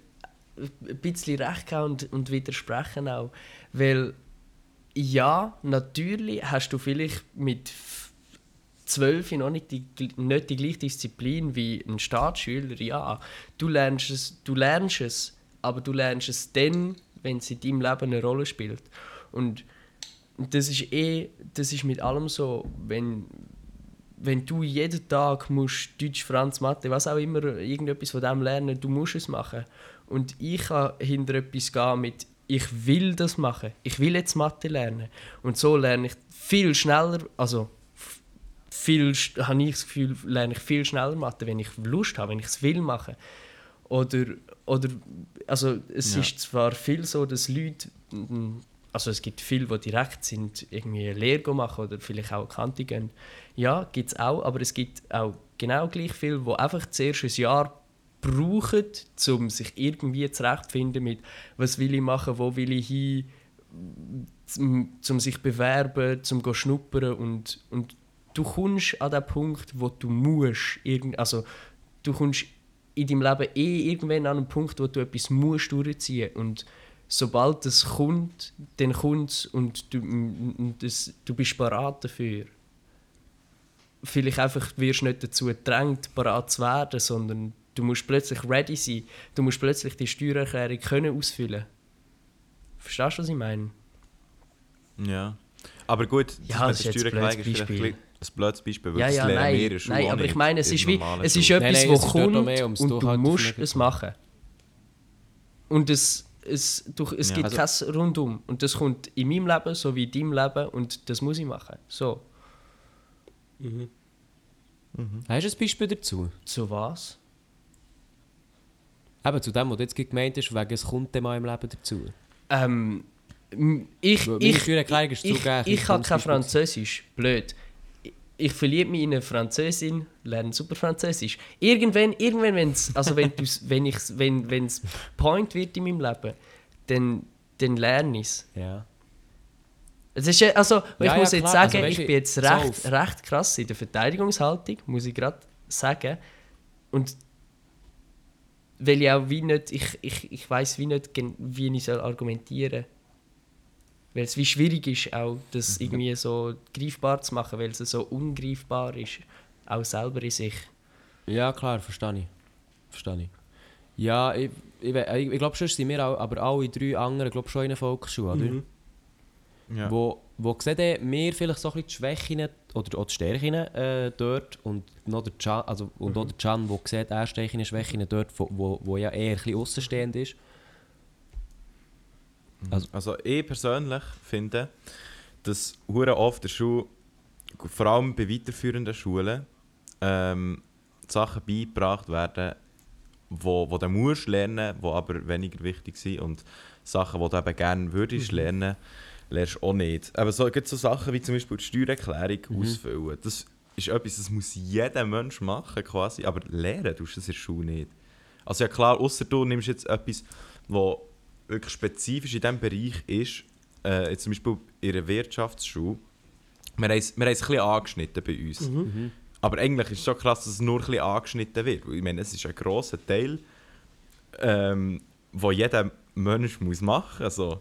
ein bisschen recht geben und, und widersprechen auch. Weil, ja, natürlich hast du vielleicht mit f- 12 noch nicht die, nicht die gleiche Disziplin wie ein Staatsschüler. Ja, du lernst es, du lernst es aber du lernst es dann, wenn es in deinem Leben eine Rolle spielt. Und das ist eh, das ist mit allem so, wenn, wenn du jeden Tag musst Deutsch, Franz, Mathe, was auch immer, irgendetwas von dem lernen, du musst es machen. Und ich kann hinter etwas gehen mit, ich will das machen, ich will jetzt Mathe lernen. Und so lerne ich viel schneller, also viel, habe ich das Gefühl, lerne ich viel schneller Mathe, wenn ich Lust habe, wenn ich es will machen. Oder, oder also es Ja. ist zwar viel so, dass Leute, mm, also es gibt viele, die direkt sind, irgendwie eine Lehre machen oder vielleicht auch Kante gehen. Ja, gibt es auch, aber es gibt auch genau gleich viele, die einfach zuerst ein Jahr brauchen, um sich irgendwie zurechtzufinden mit, was will ich machen, wo will ich hin, zum, zum sich bewerben, zum go schnuppern und, und du kommst an den Punkt, wo du musst, irgend, also du kommst in deinem Leben eh irgendwann an einen Punkt, wo du etwas musst durchziehen und sobald es kommt, dann kommt es und du, das, du bist parat dafür. Vielleicht einfach wirst du nicht dazu gedrängt, parat zu werden, sondern du musst plötzlich ready sein. Du musst plötzlich die Steuererklärung können ausfüllen. Verstehst du, was ich meine? Ja. Aber gut, Ja, das das ist jetzt vielleicht Beispiel. Ein blödes Beispiel, weil Ja, das ja, lernen wir in der nein, nein aber ich meine, es ist wie, es ist. Nein, etwas, nein, es was kommt mehr und du Durchhalten musst es machen. Und es, es, du, es Ja. gibt kein Rundum. Und das kommt in meinem Leben so wie in deinem Leben und das muss ich machen. So, hast du ein Beispiel dazu? so was? Eben zu dem, was du jetzt gemeint hast, wegen es kommt mal im Leben dazu. Ähm, ich, meine ich, ist ich, zugegeben. ich kann kein. Französisch. Blöd. Ich- verliebe mich in eine Französin, lerne super Französisch. Irgendwann, irgendwann wenn's, also wenn, du's- wenn es wenn, wenn's Point wird in meinem Leben, dann, dann lerne ich es. Ja. Es ist, ja- also, ich Ja, ja, muss jetzt klar. sagen, Also, ich bin jetzt so recht, auf- recht krass in der Verteidigungshaltung, muss ich gerade sagen. Und weil ich auch wie nicht, ich, ich, ich weiß wie nicht, wie ich soll argumentieren Weil es wie schwierig ist, auch das Mhm. irgendwie so greifbar zu machen, weil es so ungreifbar ist, auch selber in sich. Ja, klar, verstehe ich. Verstehe ich. Ja, ich, ich, ich, ich glaube, sonst sind wir auch, aber alle drei anderen glaub, schon in der Volksschule, oder? Mhm. Ja. Wo, wo sehen wir vielleicht so ein bisschen die Schwächen oder auch die Stärken äh, dort und noch der Can, also, und auch der Can, der sieht er Stärken, Schwächen dort, wo, wo, wo ja eher ein bisschen außenstehend ist. Also ich persönlich finde, dass hure oft der Schule, vor allem bei weiterführenden Schulen, ähm, Sachen beigebracht werden, wo, wo du musst lernen, die aber weniger wichtig sind und Sachen, die du eben gerne würdest lernen, lernst du auch nicht. Aber so, gibt so Sachen wie zum Beispiel die Steuererklärung ausfüllen. Das ist etwas, das muss jeder Mensch machen quasi, aber lernen tust du das in der Schule nicht. Also ja klar, außer du nimmst jetzt etwas, wo wirklich spezifisch in diesem Bereich ist, äh, jetzt zum Beispiel in einer Wirtschaftsschule, wir haben es wir haben es ein bisschen angeschnitten bei uns. Mhm. Aber eigentlich ist es schon krass, dass es nur ein bisschen angeschnitten wird. Ich meine, es ist ein grosser Teil, ähm, wo jeder Mensch muss machen muss. Also,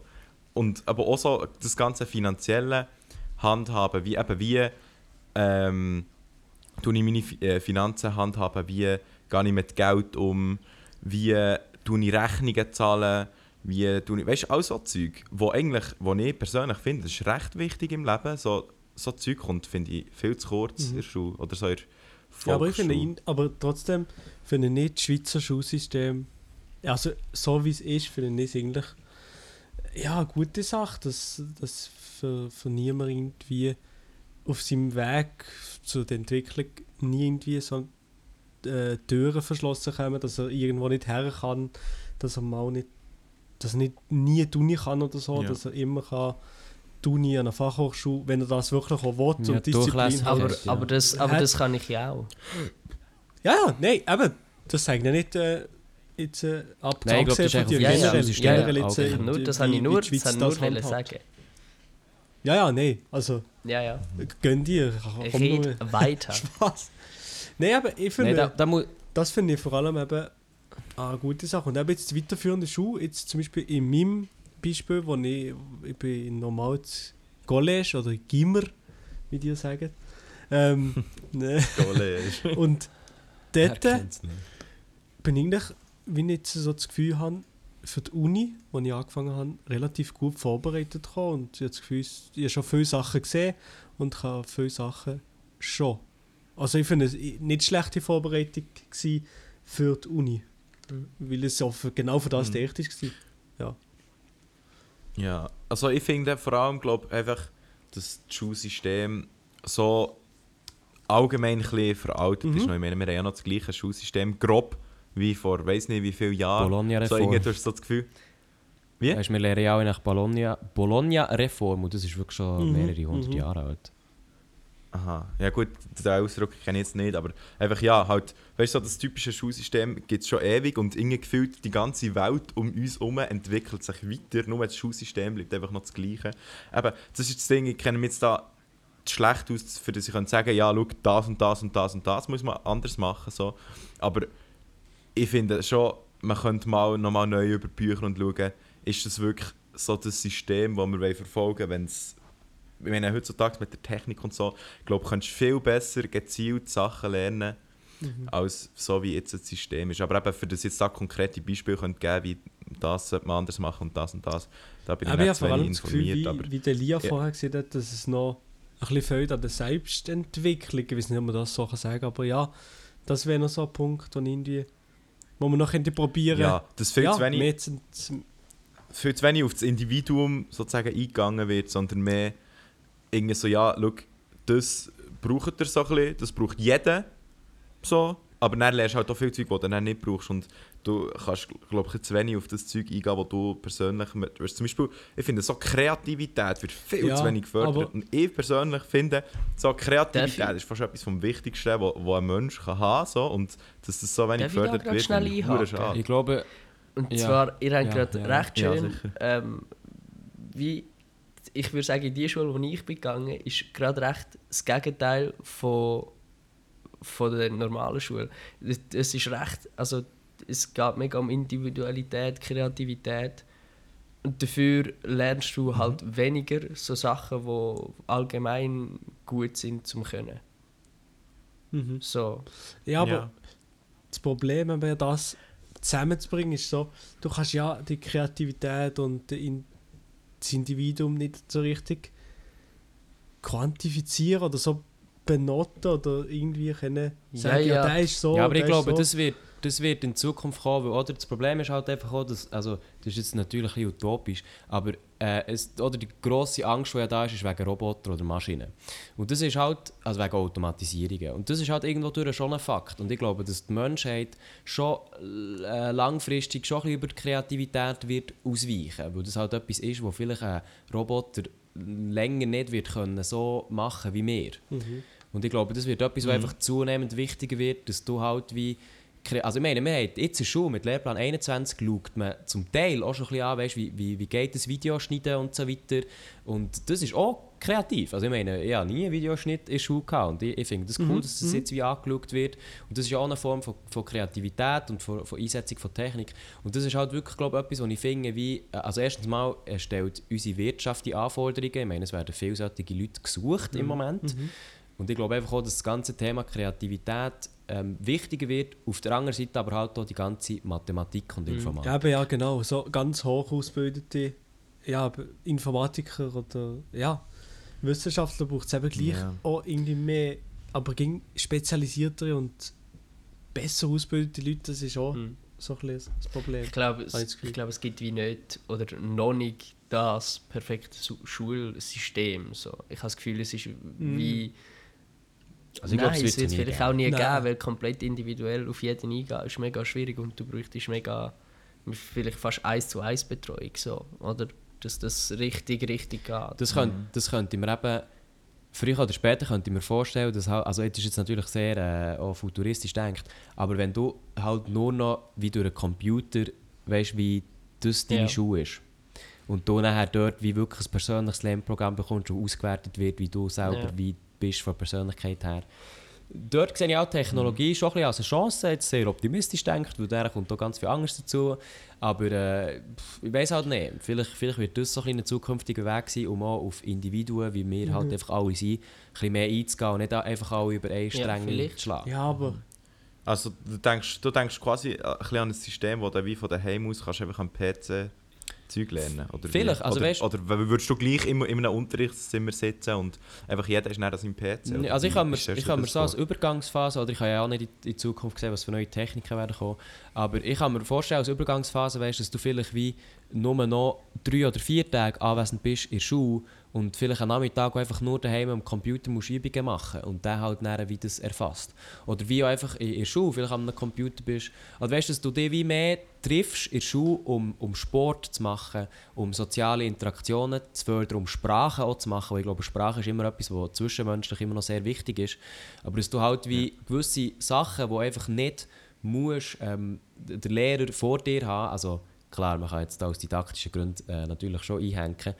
und aber auch so das ganze finanzielle Handhaben, wie eben wie ähm, tue ich meine äh, Finanzen handhaben, wie gehe ich mit Geld um, wie tue ich Rechnungen zahlen, wie ich, weißt du, all so Zeug, wo eigentlich, wo ich persönlich finde, das ist recht wichtig im Leben, so, so Zeug kommt, finde ich, viel zu kurz in der Schule oder so in der Ja, aber ich finde, Volksschule. ihn- aber trotzdem finde ich nicht das Schweizer Schulsystem, also so wie es ist, finde ich es eigentlich ja, eine gute Sache, dass, dass für, für niemand irgendwie auf seinem Weg zu der Entwicklung nie irgendwie so äh, Türen verschlossen kommen, dass er irgendwo nicht her kann, dass er mal nicht, dass er nicht nie die Uni kann oder so, Ja. dass er immer kann die Uni an einer Fachhochschule, wenn er das wirklich auch will Ja, und Disziplin Durchlässigkeit. hat. Aber, ja. aber, das, aber Hat- das kann ich ja auch. Ja, ja, nein, eben. Das sage ich nicht äh, jetzt äh, ab Nein, ich glaub, das ist von dir Ja, ja. generell. Schulsystem generell allgemein. jetzt, äh, Ich nur, die- das wie- habe ich nur, Schweiz das habe ich nur handhabt. sagen. Ja, ja, nein. Also, Ja, ja. gönn dir. Komm nur. weiter. Spaß. Nein, aber ich finde, Nein, da, da das finde ich vor allem eben eine gute Sache. Und eben jetzt weiterführende Schule, jetzt zum Beispiel in meinem Beispiel, wo ich, ich bin in normales College oder Gimmer, wie die sagen. Ähm, ne, College. und dort bin ich eigentlich, wie ich jetzt so das Gefühl habe, für die Uni, wo ich angefangen habe, relativ gut vorbereitet gekommen. Und ich habe das Gefühl, ich habe schon viele Sachen gesehen und kann viele Sachen schon. Also ich finde es nicht schlechte Vorbereitung für die Uni. Weil es auch für, genau für das Mhm. gedacht war. Ja, also ich finde vor allem, glaube einfach, dass das Schulsystem so allgemein ein veraltet ist. Mhm. noch. Ich meine, wir haben ja noch das gleiche Schulsystem, grob, wie vor, weiß nicht wie vielen Jahren. So Bologna-Reform. irgendwie, du hast so das Gefühl. Wie? Weißt, wir lernen ja auch nach Bologna, Bologna-Reform und das ist wirklich schon Mhm, mehrere hundert mhm. Jahre alt. Aha, ja gut, den Ausdruck kenne ich jetzt nicht, aber einfach ja, halt, weißt du, das typische Schulsystem gibt es schon ewig und irgendwie gefühlt die ganze Welt um uns herum entwickelt sich weiter, nur das Schulsystem bleibt einfach noch das Gleiche. Aber das ist das Ding, ich kenne mich jetzt da schlecht aus, für das ich kann sagen ja, schau, das und das und das und das muss man anders machen, so. aber ich finde schon, man könnte mal nochmal neu über Bücher und schauen, ist das wirklich so das System, das wir verfolgen wollen, wenn es meine, heutzutage mit der Technik und so, ich glaube, du kannst viel besser gezielt Sachen lernen, als so wie jetzt das System ist. Aber eben, für das jetzt da konkrete Beispiele könnt geben, wie das sollte man anders machen und das und das, da bin ich Aber ich nicht zu vor allem wenig das Gefühl, informiert. wie, wie der Lia Ja. vorher gesehen hat, dass es noch ein bisschen fehlt an der Selbstentwicklung. Ich weiß nicht, ob man das so kann sagen aber ja, das wäre noch so ein Punkt, wo, irgendwie, wo man noch könnte probieren ja, das viel, ja, zu wenig, mehr zu, zu, viel zu wenig auf das Individuum sozusagen eingegangen wird, sondern mehr irgendwie so, ja, schau, das braucht ihr so ein bisschen, das braucht jeder, so, Aber dann lernst du halt auch viel Zeug, das du dann nicht brauchst. Und du kannst, glaube ich, zu wenig auf das Zeug eingehen, was du persönlich... mit- Weißt, zum Beispiel, ich finde, so Kreativität wird viel Ja, zu wenig gefördert. Und ich persönlich finde, so Kreativität ist fast etwas vom Wichtigsten, was was ein Mensch kann haben kann. So. Und dass das so wenig gefördert wird, finde ich glaube, Und Ja. zwar, ihr habt Ja, gerade ja. recht Ja, schön, ähm, wie, ich würde sagen, die Schule, wo ich bin gegangen ist gerade recht das Gegenteil von, von der normalen Schule. Es- ist recht, also es geht mega um Individualität, Kreativität und dafür lernst du halt weniger so Sachen, die allgemein gut sind zum Können. Mhm. So. Ja, aber Ja. das Problem, wenn wir das zusammenzubringen, ist so, du kannst ja die Kreativität und die In- das Individuum nicht so richtig quantifizieren oder so benoten oder irgendwie können Ja, sagen, ja, ja. der ist so, ja, aber ich glaube, so. das, wird, das wird in Zukunft kommen. Weil, oder das Problem ist halt einfach auch, dass, also, das ist jetzt natürlich ein bisschen utopisch, aber äh, es, oder die grosse Angst, die ja da ist, ist wegen Roboter oder Maschinen. Und das ist halt, also wegen Automatisierungen. Und das ist halt irgendwo durch schon ein Fakt. Und ich glaube, dass die Menschheit schon äh, langfristig schon ein bisschen über die Kreativität wird ausweichen. Weil das halt etwas ist, wo vielleicht ein Roboter länger nicht wird können so machen wie wir. Mhm. Und ich glaube, das wird etwas, was einfach zunehmend wichtiger wird, dass du halt wie... Also ich meine, wir haben jetzt in der Schule mit Lehrplan 21 schaut man zum Teil auch schon ein bisschen an, weißt, wie, wie, wie geht das Videoschneiden und so weiter. Und das ist auch kreativ. Also ich meine, ich habe nie einen Videoschnitt in der Schule gehabt. Und ich, ich finde das cool, dass das jetzt wie angeschaut wird. Und das ist auch eine Form von, von Kreativität und von, von Einsetzung von Technik. Und das ist halt wirklich, glaube ich, etwas, was ich finde, wie... Also erstens mal stellt unsere Wirtschaft die Anforderungen. Ich meine, es werden vielseitige Leute gesucht im Moment. Und ich glaube einfach auch, dass das ganze Thema Kreativität ähm, wichtiger wird. Auf der anderen Seite aber halt auch die ganze Mathematik und Informatik. Ja, eben, ja, genau. So ganz hoch ausgebildete ja, Informatiker oder ja, Wissenschaftler braucht es eben gleich Ja. auch irgendwie mehr, aber ging spezialisiertere und besser ausgebildete Leute, das ist auch Mhm. so ein bisschen das Problem. Ich glaube, es, ich glaube, es gibt wie nicht oder noch nicht das perfekte Schulsystem. So. Ich habe das Gefühl, es ist wie. Also Nein, es es wird es vielleicht geben. auch nie Nein. geben, weil komplett individuell auf jeden eingehen ist mega schwierig und du bräuchtest mega vielleicht fast eins zu eins Betreuung so oder dass das richtig richtig geht. Das, könnte, das könnte mir eben... Früher oder später könnte ich mir vorstellen, dass halt, also jetzt ist jetzt natürlich sehr äh, auch futuristisch denkt, aber wenn du halt nur noch wie durch einen Computer weißt, wie das deine Ja. Schule ist und du nachher dort wie wirklich ein persönliches Lernprogramm bekommst, das ausgewertet wird, wie du selber Ja. wie bist von der Persönlichkeit her. Dort sehe ich auch die Technologie schon ein bisschen als eine Chance, jetzt sehr optimistisch denkt, weil da kommt auch ganz viel Anderes dazu. Aber äh, ich weiß halt nicht, vielleicht, vielleicht wird das so ein, bisschen zukünftiger Weg sein, um auch auf Individuen, wie wir halt einfach alle sind, ein bisschen mehr einzugehen und nicht einfach alle über einen Ja, Strang vielleicht. zu schlagen. Ja, aber Also du denkst, du denkst quasi äh, ein bisschen an ein System, wo du wie von daheim aus kannst einfach am PC Zeug lernen oder wie? Vielleicht, also oder, weißt- oder würdest du gleich immer in einem Unterrichtszimmer sitzen und einfach jeder ist näher an seinem PC? Also ich kann mir, ich kann mir so als? Übergangsphase, oder ich habe ja auch nicht in in Zukunft gesehen, was für neue Techniken werden kommen, aber ich kann mir vorstellen, als Übergangsphase weißt, dass du vielleicht wie nur noch drei oder vier Tage anwesend bist in der Schule und vielleicht am Nachmittag einfach nur daheim am Computer musst Übungen machen und der halt dann wie das erfasst. Oder wie auch einfach in in der Schule vielleicht am Computer bist. Oder weißt du, dass du dich wie mehr triffst in der Schule, um, um Sport zu machen, um soziale Interaktionen zu fördern, um Sprache auch zu machen, weil ich glaube, Sprache ist immer etwas, was zwischenmenschlich immer noch sehr wichtig ist. Aber dass du halt wie gewisse Sachen, die einfach nicht musst, ähm, der Lehrer vor dir haben, also klar, man kann jetzt da aus didaktischen Gründen äh, natürlich schon einhängen,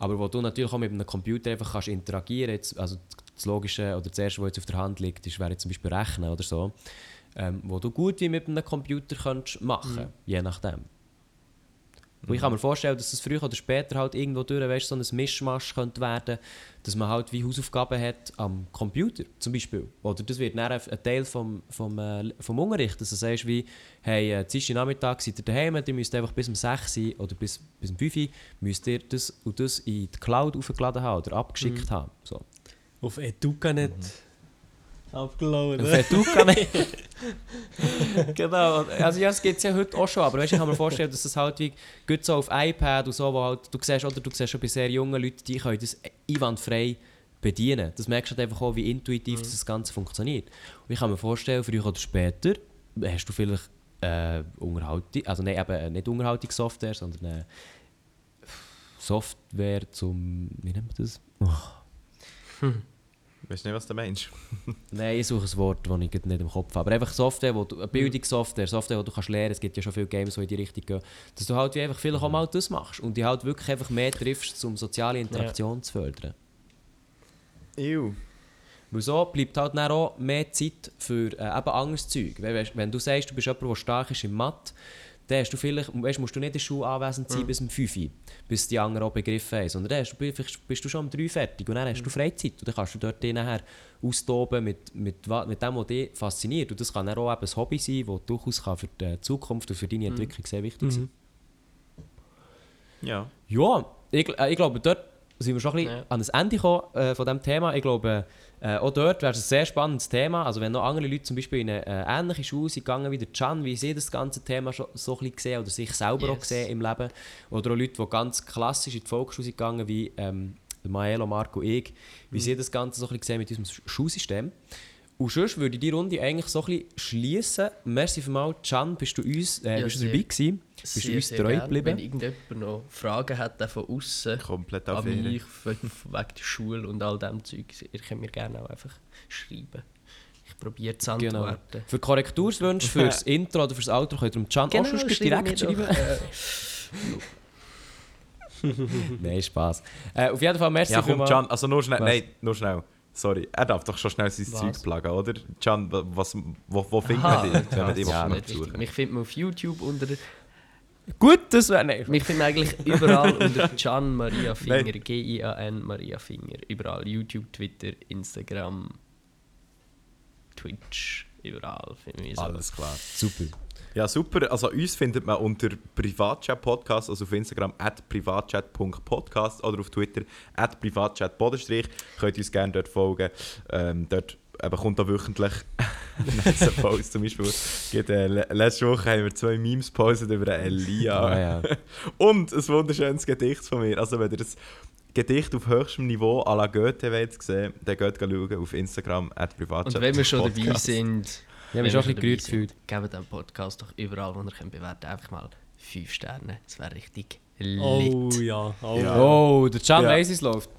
aber wo du natürlich auch mit einem Computer einfach kannst interagieren jetzt, also das Logische oder das Erste, was jetzt auf der Hand liegt, ist, wäre jetzt zum Beispiel Rechnen oder so, ähm, wo du gut wie mit einem Computer kannst machen, je nachdem. Und ich kann mir vorstellen, dass das früher oder später halt irgendwo durch weißt, so ein Mischmasch könnte werden dass man halt wie Hausaufgaben hat am Computer zum Beispiel. Oder das wird dann ein Teil vom, vom, äh, vom Unterricht, dass du sagst wie, hey, äh, Dienstag Nachmittag seid ihr daheim, ihr müsst einfach bis um 6 Uhr oder bis, bis um 5 Uhr müsst ihr das und das in die Cloud aufgeladen haben oder abgeschickt haben. So. auf Educanet abgeladen. Auf Educa nicht. genau. Also ja, das gibt es ja heute auch schon, aber weißt, ich kann mir vorstellen, dass das halt wie gut so auf iPad und so, wo halt, du siehst, oder du siehst schon bei sehr jungen Leuten, die können das einwandfrei bedienen. Das merkst du halt einfach auch, wie intuitiv das Ganze funktioniert. Und ich kann mir vorstellen, früher oder später hast du vielleicht äh, Unterhaltung, also nein, eben äh, nicht Unterhaltungssoftware, sondern äh, Software zum, wie nennt man das? Oh. Weißt du nicht, was du meinst? Nein, ich suche ein Wort, das ich nicht im Kopf habe. Aber einfach Software, wo du, eine Bildungssoftware, Software, wo du kannst lernen Es gibt ja schon viele Games, die in die Richtung gehen. Dass du halt wie einfach vielleicht auch mal das machst und die halt wirklich einfach mehr triffst, um soziale Interaktion zu fördern. Ew. Weil so bleibt halt dann auch mehr Zeit für äh, eben anderes Zeug. Wenn, wenn- wenn du sagst, du bist jemand, der stark ist im Mathe, dann hast du vielleicht, weißt, musst du nicht in der Schule anwesend sein bis um 5 Uhr, bis die anderen auch begriffen haben. Sondern dann hast du, vielleicht bist du schon um 3 Uhr fertig und dann hast du Freizeit. Und dann kannst du dort dich nachher austoben mit, mit, mit dem, was dich fasziniert. Und das kann dann auch eben ein Hobby sein, das durchaus kann für die Zukunft und für deine Entwicklung sehr wichtig sein Ja. ja, ich, äh, ich glaube, dort sind wir schon ein bisschen Ja. an das Ende gekommen äh, von diesem Thema. Ich glaube, äh, auch dort wäre es ein sehr spannendes Thema. Also wenn noch andere Leute zum Beispiel in eine äh, ähnliche Schule sind gegangen wie der Can, wie sie das ganze Thema schon so ein bisschen gesehen oder sich selber auch Yes. gesehen im Leben. Oder auch Leute, die ganz klassisch in die Volksschule sind gegangen, wie ähm, Maelo, Marco, ich, wie Mhm. sie das Ganze so ein bisschen sehen mit unserem Sch- Schulsystem. Und sonst würde ich die Runde eigentlich so ein bisschen schließen. Merci vielmals, Can, bist du uns äh, Ja, bist du sehr- dabei gewesen? Bist du Sehr, uns sehr treu gern. geblieben? Wenn irgendjemand noch Fragen hat, auch von außen Komplett an auf mich, von- von- wegen der Schule und all dem Zeug, ihr könnt mir gerne auch einfach schreiben. Ich probiere zu Genau. antworten. Für Korrekturswünsche, für das Intro oder für das Outro könnt ihr dem Can auch sonst schreibt direkt schreiben. doch, äh, Nein, Spaß. Äh, auf jeden Fall, merci Ja, komm, vielmals. Can, also nur schnell. Was? Nein, nur schnell. Sorry, er darf doch schon schnell sein Was? Zeug plagen, oder? Can, wa- was, wo, wo findet Aha, man dich, wenn man dich wichtig. besuchen Mich findet man auf YouTube unter. Gut, das wäre nicht. Mich findet man eigentlich überall unter Gian Maria Finger, Nein. G-I-A-N Maria Finger. Überall. YouTube, Twitter, Instagram, Twitch, überall. Finde ich so. Alles klar. Super. Ja, super. Also uns findet man unter Privatchat Podcast, also auf Instagram at privatchat.podcast oder auf Twitter at privatchat Könnt ihr uns gerne dort folgen. Ähm, dort eben kommt da wöchentlich ein Post zum Beispiel. Geht, äh, le- letzte Woche haben wir zwei Memes gepostet über Elia. Ah, ja. Und ein wunderschönes Gedicht von mir. Also wenn ihr das Gedicht auf höchstem Niveau à la Goethe wollt sehen, dann geht schauen auf Instagram at privatchat Und wenn wir schon dabei sind, Ich habe mich schon ein wir bisschen gerührt gefühlt. Gebt dem Podcast doch überall, wo ihr könnt bewerten einfach mal 5 Sterne. Das wäre richtig lit. Oh ja, oh Ja. Oh, der Can Ja. weiss, es läuft.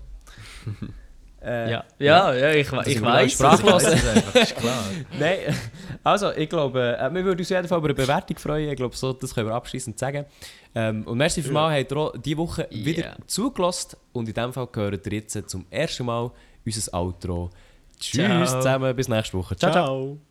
äh, Ja, ja, ja, ich, ich ist weiß. sprachlos. Das einfach, ist klar. Nein, also ich glaube, äh, wir würden uns auf jeden Fall über eine Bewertung freuen. Ich glaube, so, das können wir abschließend sagen. Ähm, und merci vielmals, habt ihr auch diese Woche Ja. wieder zugelassen. Und in diesem Fall gehört ihr jetzt zum ersten Mal unser Outro. Tschüss Ciao. zusammen, bis nächste Woche. Ciao, ciao. Ciao.